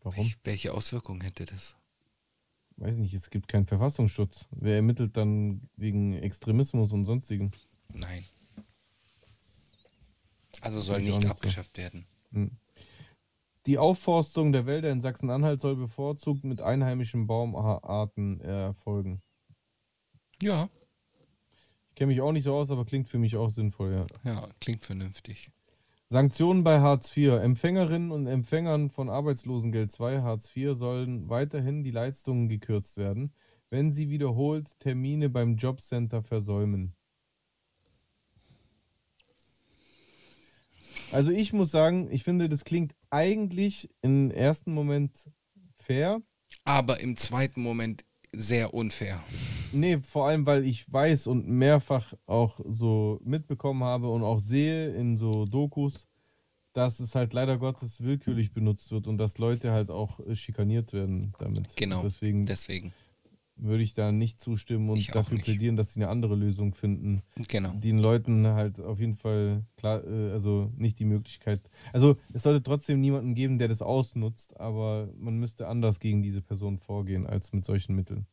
Warum? Welch, welche Auswirkungen hätte das? Weiß nicht, es gibt keinen Verfassungsschutz. Wer ermittelt dann wegen Extremismus und sonstigen? Nein. Also soll nicht nicht so. abgeschafft werden. Hm. Die Aufforstung der Wälder in Sachsen-Anhalt soll bevorzugt mit einheimischen Baumarten erfolgen. Ja. Ich kenne mich auch nicht so aus, aber klingt für mich auch sinnvoll, ja. Ja, klingt vernünftig. Sanktionen bei Hartz IV. Empfängerinnen und Empfängern von Arbeitslosengeld II Hartz IV sollen weiterhin die Leistungen gekürzt werden, wenn sie wiederholt Termine beim Jobcenter versäumen. Also ich muss sagen, ich finde, das klingt eigentlich im ersten Moment fair. Aber im zweiten Moment sehr unfair. Nee, vor allem, weil ich weiß und mehrfach auch so mitbekommen habe und auch sehe in so Dokus, dass es halt leider Gottes willkürlich benutzt wird und dass Leute halt auch schikaniert werden damit. Genau. Und deswegen Deswegen. Würde ich da nicht zustimmen und Ich dafür plädieren, dass sie eine andere Lösung finden, Genau. die den Leuten halt auf jeden Fall klar, äh, also nicht die Möglichkeit. Also es sollte trotzdem niemanden geben, der das ausnutzt, aber man müsste anders gegen diese Person vorgehen als mit solchen Mitteln.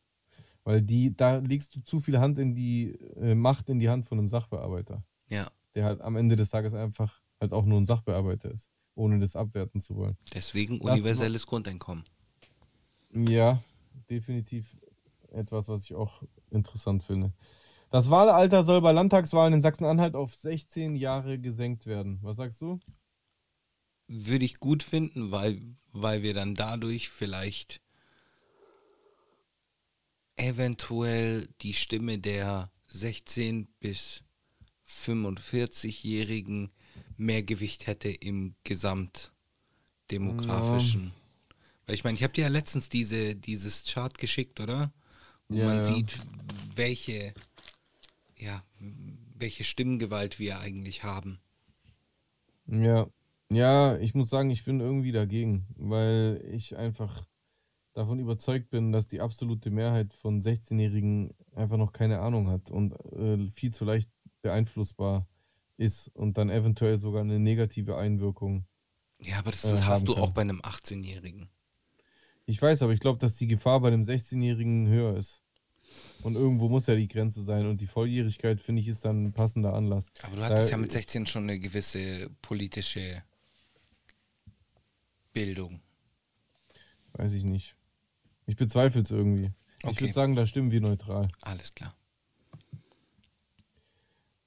Weil die, da legst du zu viel Hand in die äh, Macht in die Hand von einem Sachbearbeiter, Ja. der halt am Ende des Tages einfach halt auch nur ein Sachbearbeiter ist, ohne das abwerten zu wollen. Deswegen universelles Grundeinkommen. Ja, definitiv etwas, was ich auch interessant finde. Das Wahlalter soll bei Landtagswahlen in Sachsen-Anhalt auf 16 Jahre gesenkt werden. Was sagst du? Würde ich gut finden, weil, weil wir dann dadurch vielleicht eventuell die Stimme der 16 bis 45-Jährigen mehr Gewicht hätte im gesamtdemografischen. Weil ich meine, ich habe dir ja letztens diese, dieses Chart geschickt, oder? Wo Ja, man ja. sieht, welche, ja, welche Stimmengewalt wir eigentlich haben. Ja. Ja, ich muss sagen, ich bin irgendwie dagegen, weil ich einfach davon überzeugt bin, dass die absolute Mehrheit von 16-Jährigen einfach noch keine Ahnung hat und äh, viel zu leicht beeinflussbar ist und dann eventuell sogar eine negative Einwirkung. Ja, aber das äh, hast du auch kann. bei einem 18-Jährigen. Ich weiß, aber ich glaube, dass die Gefahr bei einem 16-Jährigen höher ist. Und irgendwo muss ja die Grenze sein und die Volljährigkeit, finde ich, ist dann ein passender Anlass. Aber du hattest Da- ja mit 16 schon eine gewisse politische Bildung. Weiß ich nicht. Ich bezweifle es irgendwie. Ich Okay. würde sagen, da stimmen wir neutral. Alles klar.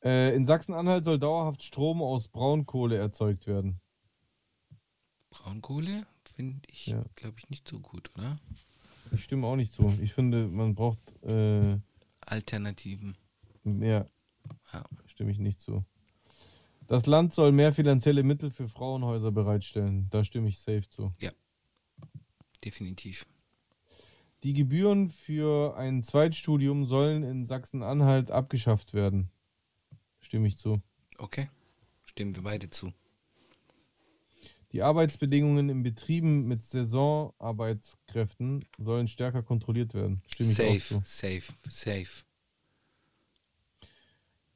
Äh, in Sachsen-Anhalt soll dauerhaft Strom aus Braunkohle erzeugt werden. Braunkohle finde ich, Ja. glaube ich, nicht so gut, oder? Ich stimme auch nicht zu. Ich finde, man braucht äh, Alternativen. mehr. Ja. Stimme ich nicht zu. Das Land soll mehr finanzielle Mittel für Frauenhäuser bereitstellen. Da stimme ich safe zu. Definitiv. Die Gebühren für ein Zweitstudium sollen in Sachsen-Anhalt abgeschafft werden. Stimme ich zu. Okay. Stimmen wir beide zu. Die Arbeitsbedingungen in Betrieben mit Saisonarbeitskräften sollen stärker kontrolliert werden. Stimme ich auch Safe, zu. safe, safe.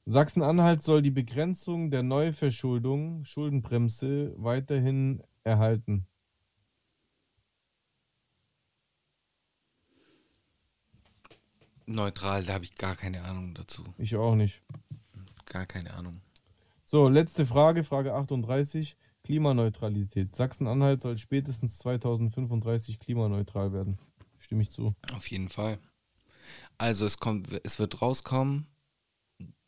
Sachsen-Anhalt soll die Begrenzung der Neuverschuldung, Schuldenbremse, weiterhin erhalten. Neutral, da habe ich gar keine Ahnung dazu. Ich auch nicht. Gar keine Ahnung. So, letzte Frage, Frage 38. Klimaneutralität. Sachsen-Anhalt soll spätestens 2035 klimaneutral werden. Stimme ich zu. Auf jeden Fall. Also es kommt, es wird rauskommen,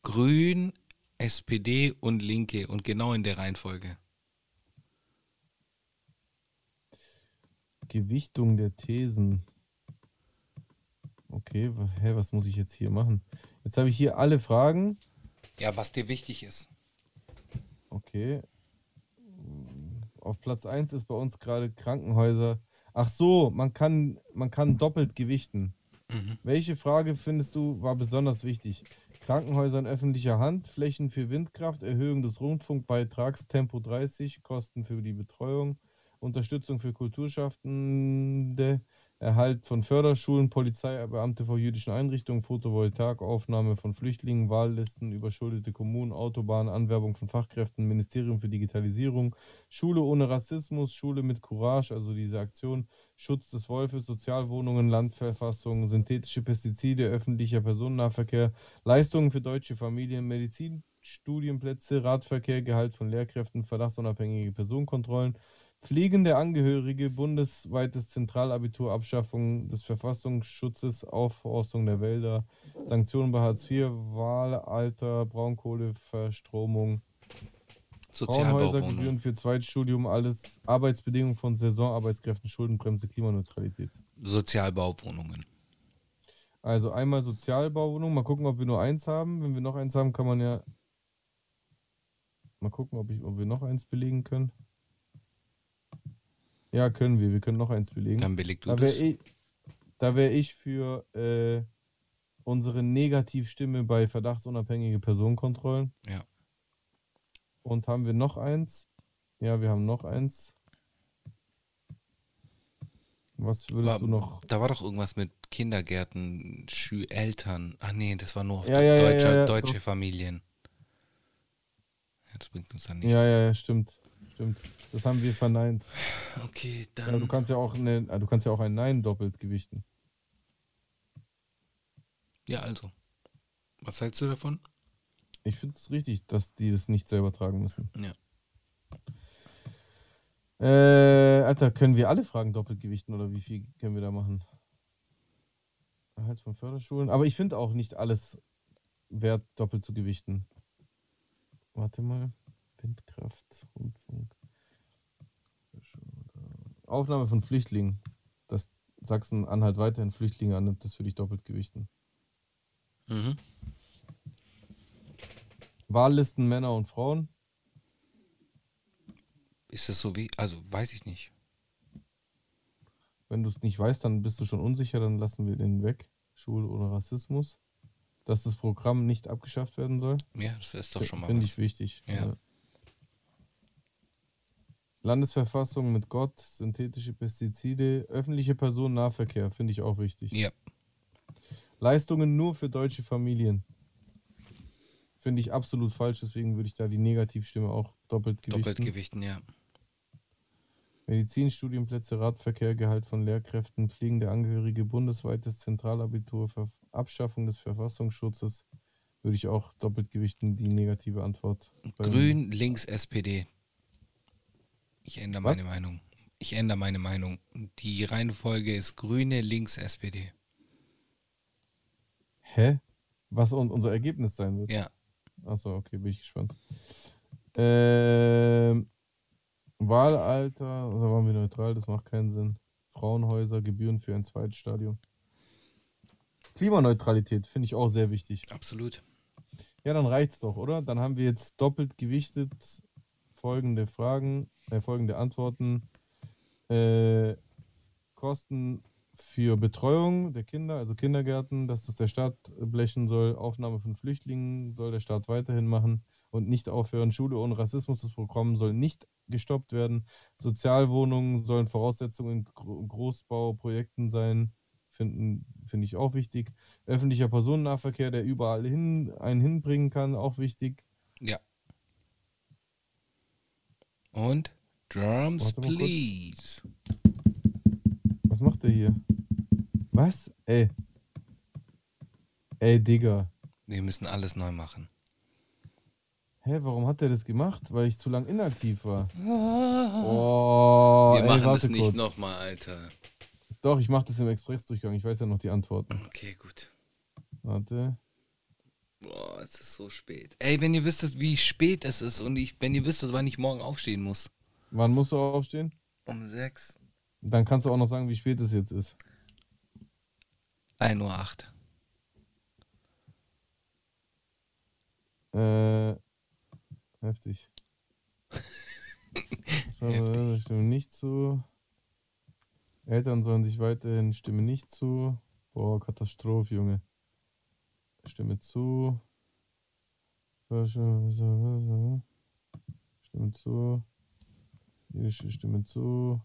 Grün, SPD und Linke und genau in der Reihenfolge. Gewichtung der Thesen. Okay, hä, was muss ich jetzt hier machen? Jetzt habe ich hier alle Fragen. Ja, was dir wichtig ist. Okay. Auf Platz 1 ist bei uns gerade Krankenhäuser. Ach so, man kann, man kann doppelt gewichten. Mhm. Welche Frage findest du war besonders wichtig? Krankenhäuser in öffentlicher Hand, Flächen für Windkraft, Erhöhung des Rundfunkbeitrags, Tempo 30, Kosten für die Betreuung, Unterstützung für Kulturschaffende, Erhalt von Förderschulen, Polizeibeamte vor jüdischen Einrichtungen, Photovoltaikaufnahme von Flüchtlingen, Wahllisten, überschuldete Kommunen, Autobahnen, Anwerbung von Fachkräften, Ministerium für Digitalisierung, Schule ohne Rassismus, Schule mit Courage, also diese Aktion, Schutz des Wolfes, Sozialwohnungen, Landverfassung, synthetische Pestizide, öffentlicher Personennahverkehr, Leistungen für deutsche Familien, Medizinstudienplätze, Radverkehr, Gehalt von Lehrkräften, verdachtsunabhängige Personenkontrollen, pflegende Angehörige, bundesweites Zentralabitur, Abschaffung des Verfassungsschutzes, Aufforstung der Wälder, Sanktionen bei Hartz IV, Wahlalter, Braunkohle, Verstromung, Frauenhäuser, Gebühren Sozialbauwohnung. für Zweitstudium, alles Arbeitsbedingungen von Saisonarbeitskräften, Schuldenbremse, Klimaneutralität. Sozialbauwohnungen. Also einmal Sozialbauwohnung, mal gucken, ob wir nur eins haben. Wenn wir noch eins haben, kann man ja mal gucken, ob, ich, ob wir noch eins belegen können. Ja, können wir. Wir können noch eins belegen. Dann beleg du Da wäre das. ich, da wär ich für äh, unsere Negativstimme bei verdachtsunabhängige Personenkontrollen. Ja. Und haben wir noch eins? Ja, wir haben noch eins. Was würdest War, du noch? Da war doch irgendwas mit Kindergärten, Schü Eltern. Ah nee, das war nur auf Ja, ja, deutsche, ja, deutsche. Familien. Das bringt uns dann nichts. Ja, ja, ja, stimmt. Stimmt. Das haben wir verneint. Okay, Ja, dann. du kannst ja auch eine, ah, du kannst ja auch ein Nein doppelt gewichten. Ja, also. Was hältst du davon? Ich finde es richtig, dass die das nicht selber tragen müssen. Ja. Äh, Alter, können wir alle Fragen doppelt gewichten oder wie viel können wir da machen? Erhalt von Förderschulen. Aber ich finde auch nicht alles wert, doppelt zu gewichten. Warte mal. Windkraft, Rundfunk. Aufnahme von Flüchtlingen. Dass Sachsen-Anhalt weiterhin Flüchtlinge annimmt, das würde ich doppelt gewichten. Mhm. Wahllisten Männer und Frauen. Ist das so wie. Also, weiß ich nicht. Wenn du es nicht weißt, dann bist du schon unsicher, dann lassen wir den weg. Schule ohne Rassismus. Dass das Programm nicht abgeschafft werden soll. Ja, das ist doch schon mal Finde ich wichtig. Ja. Landesverfassung mit Gott, synthetische Pestizide, öffentliche Personennahverkehr, finde ich auch wichtig. Ja, Leistungen nur für deutsche Familien. Finde ich absolut falsch, deswegen würde ich da die Negativstimme auch doppelt gewichten. doppelt gewichten, ja. Medizinstudienplätze, Radverkehr, Gehalt von Lehrkräften, pflegende Angehörige, bundesweites Zentralabitur, Ver Abschaffung des Verfassungsschutzes würde ich auch doppelt gewichten, die negative Antwort. Grün, links, SPD. Ich ändere Was? meine Meinung. Ich ändere meine Meinung. Die Reihenfolge ist Grüne, links, SPD. Hä? Was un unser Ergebnis sein wird? Ja, Achso, okay, bin ich gespannt. Ähm, Wahlalter, da waren wir neutral, das macht keinen Sinn. Frauenhäuser, Gebühren für ein zweites Stadion. Klimaneutralität finde ich auch sehr wichtig. absolut. Ja, dann reicht's doch, oder? Dann haben wir jetzt doppelt gewichtet folgende Fragen, äh, folgende Antworten. Äh, Kosten für Betreuung der Kinder, also Kindergärten, dass das der Staat blechen soll. Aufnahme von Flüchtlingen soll der Staat weiterhin machen und nicht aufhören. Schule ohne Rassismus, das Programm soll nicht gestoppt werden. Sozialwohnungen sollen Voraussetzungen in Gro- Großbauprojekten sein. Finde ich auch wichtig. Öffentlicher Personennahverkehr, der überall hin, einen hinbringen kann, auch wichtig. Ja. Und Drums, please. Was macht der hier? Was? Ey. Ey, Digga. Wir müssen alles neu machen. Hä, warum hat der das gemacht? Weil ich zu lang inaktiv war. Oh, Wir ey, machen das nicht nochmal, Alter. Doch, ich mache das im Expressdurchgang. Ich weiß ja noch die Antworten. Okay, gut. Warte. Boah, es ist so spät. Ey, wenn ihr wüsstet, wie spät es ist und ich, wenn ihr wüsstet, wann ich morgen aufstehen muss. Wann musst du aufstehen? Um sechs. Dann kannst du auch noch sagen, wie spät es jetzt ist. 1 Uhr 8. Äh, heftig. (laughs) Heftig. stimme nicht zu. Eltern sollen sich weiterhin stimme nicht zu. Boah, Katastrophe, Junge. Stimme zu. Stimme zu. Jüdische Stimme zu.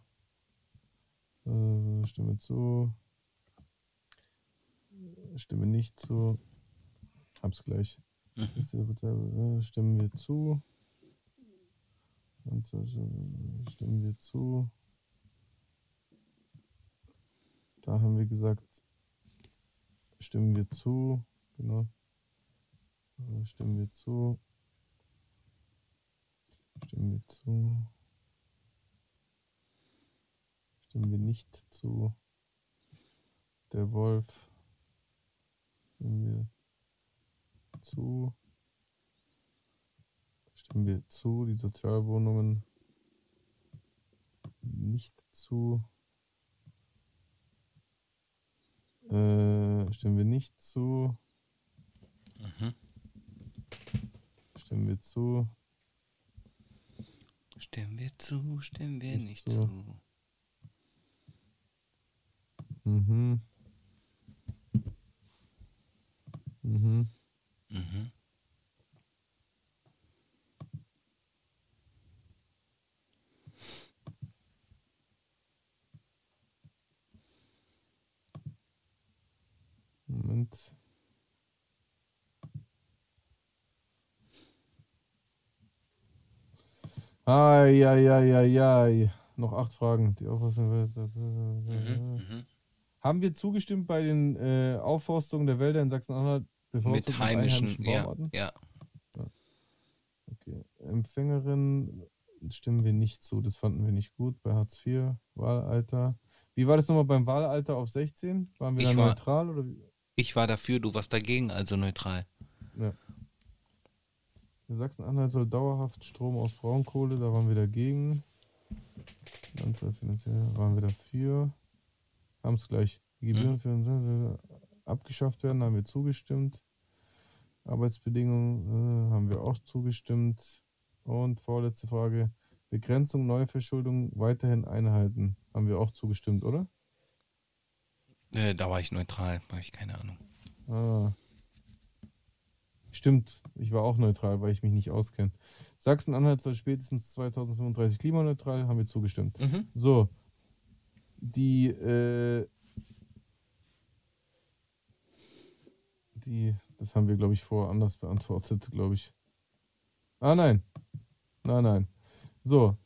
Äh, Stimme zu. Stimme nicht zu. Hab's gleich. Mhm. Äh, Stimmen wir zu. Und stimmen wir zu. Da haben wir gesagt, stimmen wir zu. Genau. Äh, Stimmen wir zu. Stimmen wir zu. Stimmen wir nicht zu. Der Wolf. Stimmen wir zu. Stimmen wir zu, die Sozialwohnungen nicht zu. Äh, stimmen wir nicht zu. Mhm. Stimmen wir zu. Stimmen wir zu, stimmen wir Nicht nicht zu. zu. Mhm. Mhm. Mhm. Moment. Ai. Noch acht Fragen. Die Auffassung Mhm. Mhm. Haben wir zugestimmt bei den äh, Aufforstungen der Wälder in Sachsen-Anhalt? Mit heimischen, ja, Baumarten? ja. Okay. Empfängerin stimmen wir nicht zu. Das fanden wir nicht gut bei Hartz IV. Wahlalter. Wie war das nochmal beim Wahlalter auf 16? Waren wir Ich da war- neutral? Oder? Ich war dafür, du warst dagegen, also neutral. Sachsen-Anhalt soll dauerhaft Strom aus Braunkohle, da waren wir dagegen. Anzahl finanziell waren wir dafür. Haben es gleich. Die Gebühren für uns äh, abgeschafft werden, haben wir zugestimmt. Arbeitsbedingungen äh, haben wir auch zugestimmt. Und vorletzte Frage. Begrenzung Neuverschuldung weiterhin einhalten. Haben wir auch zugestimmt, oder? Äh, da war ich neutral, habe ich keine Ahnung. Ah. Stimmt, ich war auch neutral, weil ich mich nicht auskenne. Sachsen-Anhalt soll spätestens 2035 klimaneutral, haben wir zugestimmt. Mhm. So, die, äh, die, das haben wir, glaube ich, vorher anders (laughs) beantwortet, glaube ich. Ah, nein. Nein, nein. So,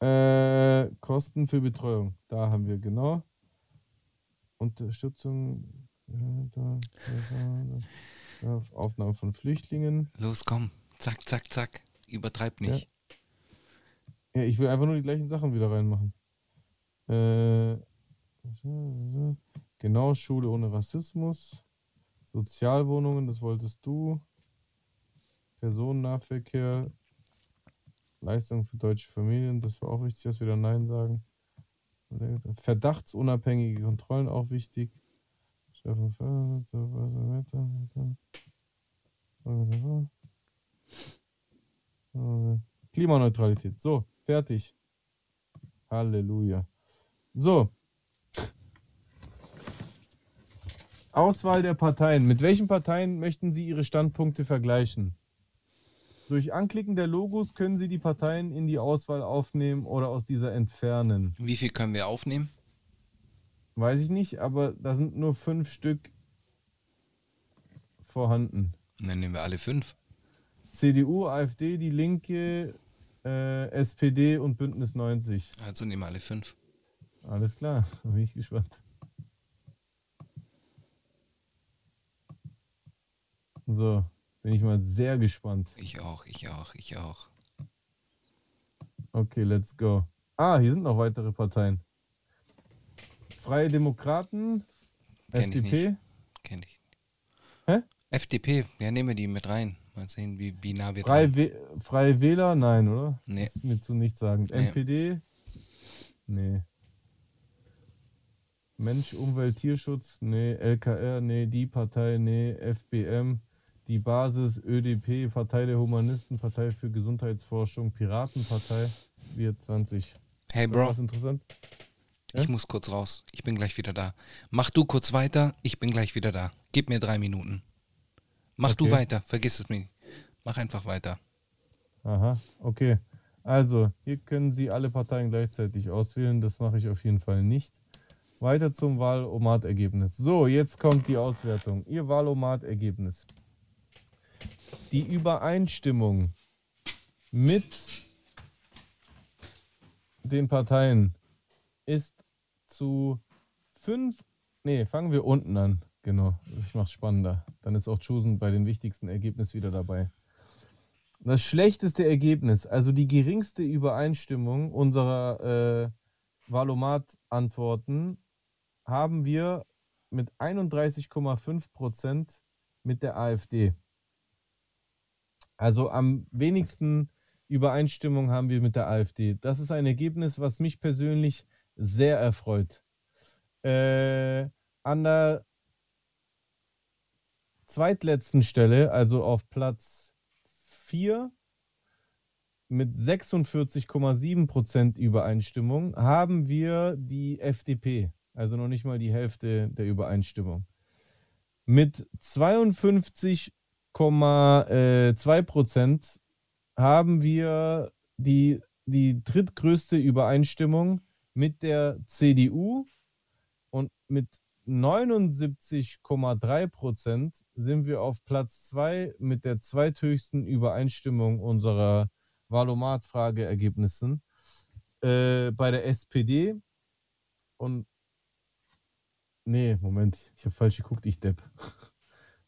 äh, Kosten für Betreuung, da haben wir genau. Unterstützung, äh, da, da, da, Aufnahme von Flüchtlingen. Los, komm. Zack, zack, zack. Übertreib nicht. Ja, ich will einfach nur die gleichen Sachen wieder reinmachen. Äh, genau, Schule ohne Rassismus. Sozialwohnungen, das wolltest du. Personennahverkehr. Leistung für deutsche Familien, das war auch wichtig, dass wir da Nein sagen. Verdachtsunabhängige Kontrollen, auch wichtig. Klimaneutralität. So, fertig. Halleluja. So. Auswahl der Parteien. Mit welchen Parteien möchten Sie Ihre Standpunkte vergleichen? Durch Anklicken der Logos können Sie die Parteien in die Auswahl aufnehmen oder aus dieser entfernen. Wie viel können wir aufnehmen? Weiß ich nicht, aber da sind nur fünf Stück vorhanden. Und dann nehmen wir alle fünf. CDU, AfD, die Linke, äh, SPD und Bündnis 90. Also nehmen wir alle fünf. Alles klar, (laughs) da bin ich gespannt. So, bin ich mal sehr gespannt. Ich auch, ich auch, ich auch. Okay, let's go. Ah, hier sind noch weitere Parteien. Freie Demokraten, Kenn FDP. Kenn ich. Hä? FDP, ja, nehmen wir die mit rein. Mal sehen, wie, wie nah wir Freie, We Freie Wähler, nein, oder? Nee. Das ist mir zu nichtssagend. Nee. NPD? Nee. Mensch, Umwelt, Tierschutz? Nee. LKR? Nee. Die Partei? Nee. FBM? Die Basis? ÖDP? Partei der Humanisten? Partei für Gesundheitsforschung? Piratenpartei? Wir 20. Hey Bro, Was interessant? Ich Ja? muss kurz raus. Ich bin gleich wieder da. Mach du kurz weiter, ich bin gleich wieder da. Gib mir drei Minuten. Mach du Okay. weiter, vergiss es mir. Mach einfach weiter. Aha, okay. Also, hier können Sie alle Parteien gleichzeitig auswählen. Das mache ich auf jeden Fall nicht. Weiter zum Wahlomat-Ergebnis. So, jetzt kommt die Auswertung. Ihr Wahlomat-Ergebnis. Die Übereinstimmung mit den Parteien ist zu fünf. Nee, fangen wir unten an. Genau, ich mache es spannender. Dann ist auch Chosen bei den wichtigsten Ergebnissen wieder dabei. Das schlechteste Ergebnis, also die geringste Übereinstimmung unserer äh, Valomat-Antworten, haben wir mit 31,5 Prozent mit der AfD. Also am wenigsten Übereinstimmung haben wir mit der AfD. Das ist ein Ergebnis, was mich persönlich sehr erfreut. Äh, an der zweitletzten Stelle, also auf Platz 4 mit 46,7% Übereinstimmung, haben wir die FDP. Also noch nicht mal die Hälfte der Übereinstimmung. Mit 52,2% haben wir die, die drittgrößte Übereinstimmung mit der CDU und mit 79,3% sind wir auf Platz 2 mit der zweithöchsten Übereinstimmung unserer Valomat-Frageergebnissen äh, bei der SPD. Und nee, Moment, ich habe falsch geguckt, ich depp. (laughs)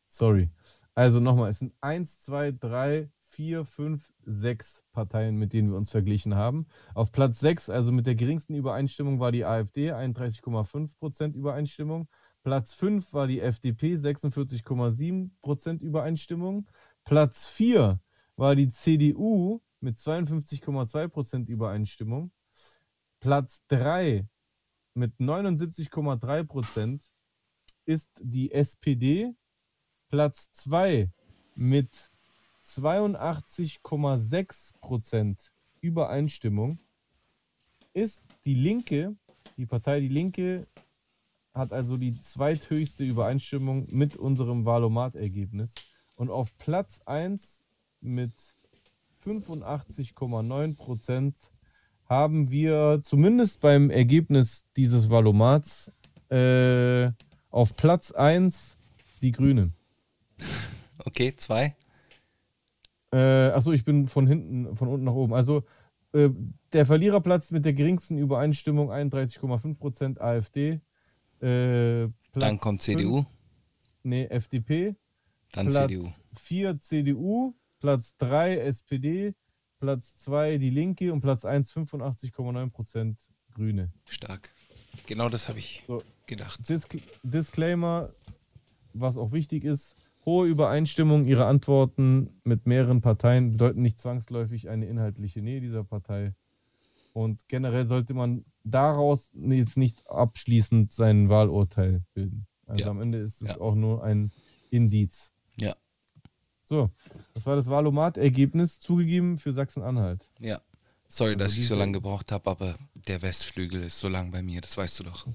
Sorry. Also nochmal, es sind 1, 2, 3, 4, 5, 6 Parteien, mit denen wir uns verglichen haben. Auf Platz 6, also mit der geringsten Übereinstimmung, war die AfD, 31,5% Übereinstimmung. Platz 5 war die FDP, 46,7% Übereinstimmung. Platz 4 war die CDU mit 52,2% Übereinstimmung. Platz 3 mit 79,3% ist die SPD. Platz 2 mit 82,6% Übereinstimmung ist die Linke. Die Partei Die Linke hat also die zweithöchste Übereinstimmung mit unserem Wahlomat-Ergebnis. Und auf Platz 1 mit 85,9% haben wir zumindest beim Ergebnis dieses Wahlomats äh, auf Platz 1 die Grünen. Okay, zwei. Äh, achso, ich bin von hinten, von unten nach oben. Also äh, der Verliererplatz mit der geringsten Übereinstimmung 31,5% AfD. Äh, Dann kommt CDU, fünf, nee, FDP. dann Platz CDU. 4 CDU. Platz 3 SPD. Platz 2 die Linke und Platz 1 85,9% Grüne. Stark. Genau das habe ich So. gedacht. Disc Disclaimer, was auch wichtig ist, hohe Übereinstimmung ihrer Antworten mit mehreren Parteien bedeuten nicht zwangsläufig eine inhaltliche Nähe dieser Partei. Und generell sollte man daraus jetzt nicht abschließend sein Wahlurteil bilden. Also Ja. am Ende ist es Ja. auch nur ein Indiz. Ja. So, das war das Wahlomat-Ergebnis, zugegeben für Sachsen-Anhalt. Ja. Sorry, dass ich so lange gebraucht habe, aber der Westflügel ist so lang bei mir, das weißt du doch.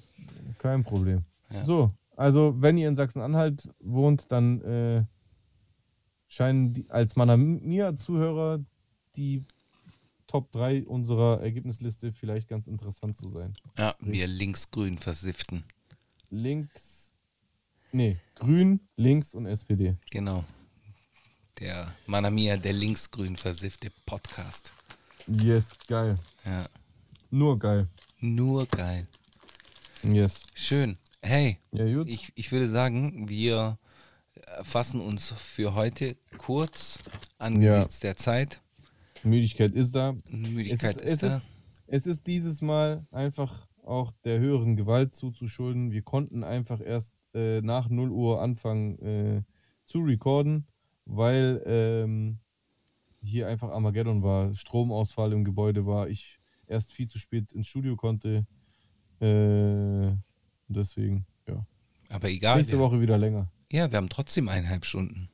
Kein Problem. Ja. So, also wenn ihr in Sachsen-Anhalt wohnt, dann äh, scheinen die, als Manamia-Zuhörer die Top 3 unserer Ergebnisliste vielleicht ganz interessant zu sein. Ja, wir linksgrün versifften. Links, nee, Grün, Links und SPD. Genau. Der Manamia, der linksgrün versiffte Podcast. Yes, geil. Ja. Nur geil. Nur geil. Yes. Schön. Hey, Ja, ich, ich würde sagen, wir fassen uns für heute kurz angesichts der Zeit. Müdigkeit ist da. Müdigkeit es ist, ist, da. es, ist, es ist dieses Mal einfach auch der höheren Gewalt zuzuschulden. Wir konnten einfach erst äh, nach 0 Uhr anfangen äh, zu recorden, weil ähm, hier einfach Armageddon war, Stromausfall im Gebäude war, ich erst viel zu spät ins Studio konnte. Äh, deswegen, ja. Aber egal. Nächste Woche wieder länger. ja, wir haben trotzdem eineinhalb Stunden.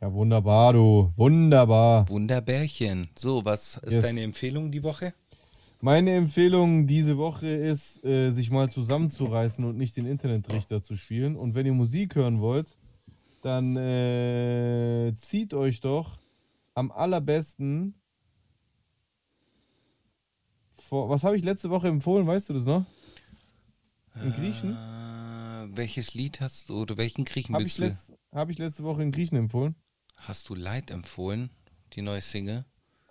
Ja, wunderbar, du. Wunderbar. Wunderbärchen. So, was ist Yes. deine Empfehlung die Woche? Meine Empfehlung diese Woche ist, äh, sich mal zusammenzureißen und nicht den Internetrichter zu spielen. Und wenn ihr Musik hören wollt, dann äh, zieht euch doch am allerbesten vor. Was habe ich letzte Woche empfohlen? Weißt du das noch? In Griechen? Äh, welches Lied hast du oder welchen Griechen Habe ich, willst du? letz, hab ich letzte Woche in Griechen empfohlen? Hast du Light empfohlen? Die neue Single?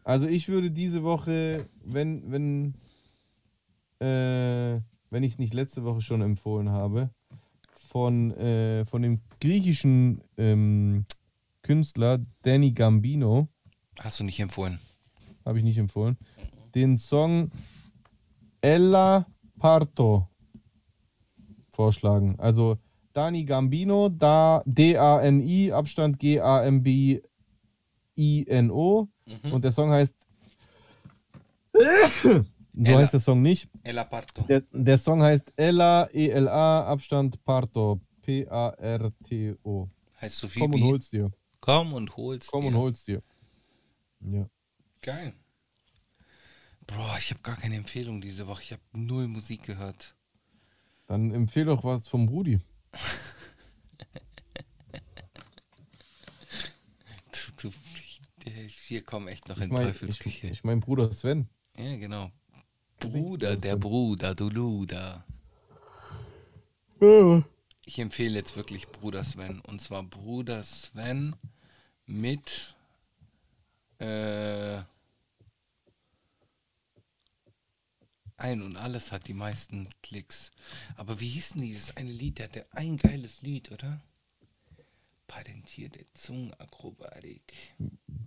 Also ich würde diese Woche, wenn, wenn, äh, wenn ich es nicht letzte Woche schon empfohlen habe, von, äh, von dem griechischen ähm, Künstler Danny Gambino, Hast du nicht empfohlen? habe ich nicht empfohlen, den Song Ella Parto vorschlagen. Also Dani Gambino, da D-A-N-I, Abstand G-A-M-B-I-N-O. Mhm. Und der Song heißt. (coughs) so Ella. heißt der Song nicht. El Aparto. Der, der Song heißt Ella, E-L-A, Abstand Parto. P-A-R-T-O. Heißt so viel Komm und hol's dir. Komm und hol's Komm dir. und hol's dir. Ja. Geil. Bro, ich habe gar keine Empfehlung diese Woche. Ich habe null Musik gehört. Dann empfehle doch was vom Rudi. (laughs) Du, du, wir kommen echt noch Ich in mein, Teufelsküche. ich, ich mein Bruder Sven. ja, genau. Bruder, der. Bruder, du Luder. Ich empfehle jetzt wirklich Bruder Sven. Und zwar Bruder Sven mit äh, ein und alles hat die meisten Klicks. Aber wie hieß denn dieses eine Lied? Der hatte ein geiles Lied, oder? Patentierte Zungenakrobatik.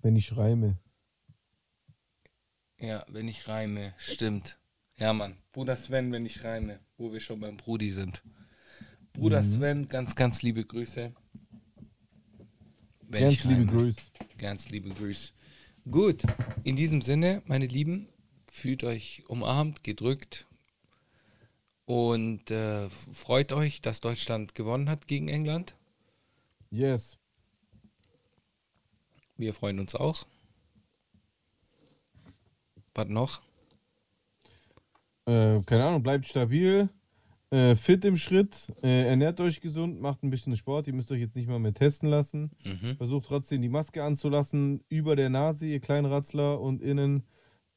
Wenn ich reime. Ja, wenn ich reime, stimmt. Ja, Mann. Bruder Sven, wenn ich reime, wo wir schon beim Brudi sind. Bruder Sven, ganz, ganz liebe Grüße. Wenn Ganz liebe. Grüße. Ganz liebe Grüße. Gut, in diesem Sinne, meine Lieben, fühlt euch umarmt, gedrückt und äh, freut euch, dass Deutschland gewonnen hat gegen England. Yes. Wir freuen uns auch. Was noch? Äh, keine Ahnung, bleibt stabil, äh, fit im Schritt, äh, ernährt euch gesund, macht ein bisschen Sport. Ihr müsst euch jetzt nicht mal mehr testen lassen. Mhm. Versucht trotzdem die Maske anzulassen, über der Nase, ihr kleinen Ratzler und innen.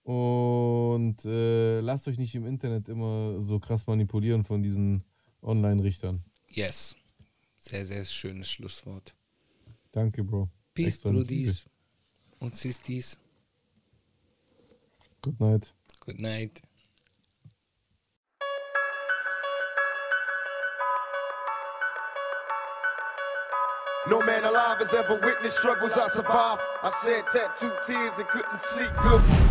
Und äh, lasst euch nicht im Internet immer so krass manipulieren von diesen Online-Richtern. Yes. Sehr, sehr schönes Schlusswort. Danke, Bro. Peace, Extra und Sistis. Liebe. Good night. Good night. No man alive has ever witnessed struggles I survived. I shed tattooed tears and couldn't sleep good.